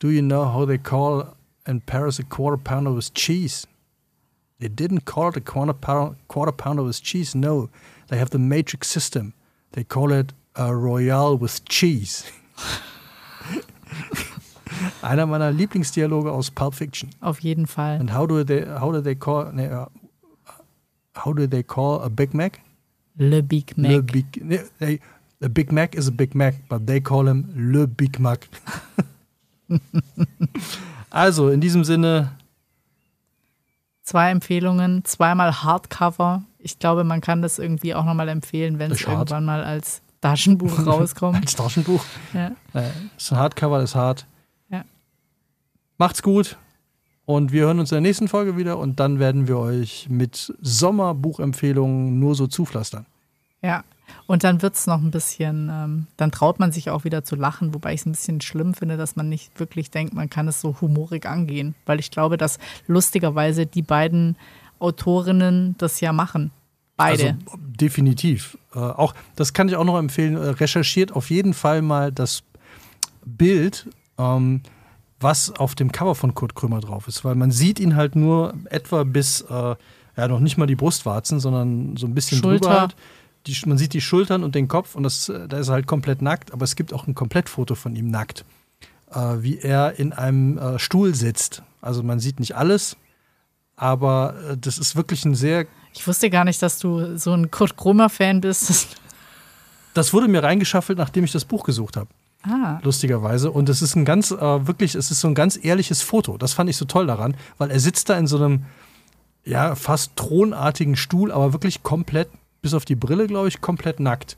Do you know how they call in Paris a Quarter Pounder with Cheese? They didn't call it a quarter, pound, quarter pounder with cheese. No, they have the matrix system. They call it a Royale with cheese. Einer meiner Lieblingsdialoge aus Pulp Fiction. Auf jeden Fall. And how do they how do they call ne, uh, how do they call a Big Mac? Le Big Mac. Le Big, ne, they, a Big Mac is a Big Mac, but they call him Le Big Mac. also in diesem Sinne zwei Empfehlungen, zweimal Hardcover. Ich glaube, man kann das irgendwie auch nochmal empfehlen, wenn es irgendwann mal als Taschenbuch rauskommt. als Taschenbuch? Ja. Äh, ist ein Hardcover, ist hart. Ja. Macht's gut. Und wir hören uns in der nächsten Folge wieder und dann werden wir euch mit Sommerbuchempfehlungen nur so zupflastern. Ja, und dann wird es noch ein bisschen, ähm, dann traut man sich auch wieder zu lachen, wobei ich es ein bisschen schlimm finde, dass man nicht wirklich denkt, man kann es so humorig angehen. Weil ich glaube, dass lustigerweise die beiden Autorinnen das ja machen. Beide. Also, definitiv. Äh, auch, das kann ich auch noch empfehlen, äh, recherchiert auf jeden Fall mal das Bild, ähm, was auf dem Cover von Kurt Krömer drauf ist. Weil man sieht ihn halt nur etwa bis, äh, ja, noch nicht mal die Brustwarzen, sondern so ein bisschen Schulter. drüber halt die, man sieht die Schultern und den Kopf und das, äh, da ist er halt komplett nackt, aber es gibt auch ein Komplettfoto von ihm nackt, äh, wie er in einem äh, Stuhl sitzt. Also man sieht nicht alles, aber äh, das ist wirklich ein sehr. Ich wusste gar nicht, dass du so ein Kurt Krömer-Fan bist. Das wurde mir reingeschaffelt, nachdem ich das Buch gesucht habe. Ah. Lustigerweise. Und es ist ein ganz, äh, wirklich, es ist so ein ganz ehrliches Foto. Das fand ich so toll daran, weil er sitzt da in so einem, ja, fast thronartigen Stuhl, aber wirklich komplett bis auf die Brille, glaube ich, komplett nackt.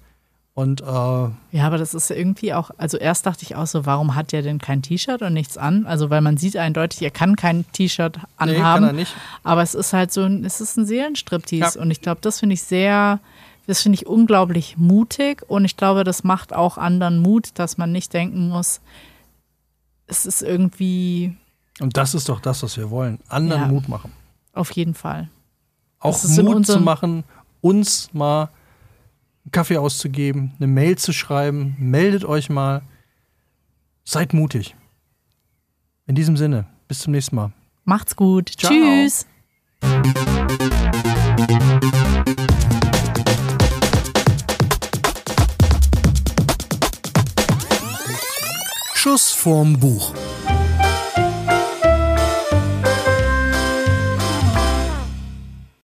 Und, äh, ja, aber das ist irgendwie auch, also erst dachte ich auch so, warum hat der denn kein T-Shirt und nichts an? Also, weil man sieht eindeutig, er kann kein T-Shirt anhaben. Nee, kann er nicht. Aber es ist halt so ein, es ist ein Seelenstriptease. Ja. Und ich glaube, das finde ich sehr, das finde ich unglaublich mutig. Und ich glaube, das macht auch anderen Mut, dass man nicht denken muss, es ist irgendwie. Und das ist doch das, was wir wollen. Anderen ja, Mut machen. Auf jeden Fall. Auch Mut zu machen uns mal einen Kaffee auszugeben, eine Mail zu schreiben. Meldet euch mal. Seid mutig. In diesem Sinne, bis zum nächsten Mal. Macht's gut. Ciao. Tschüss. Schuss vorm Buch.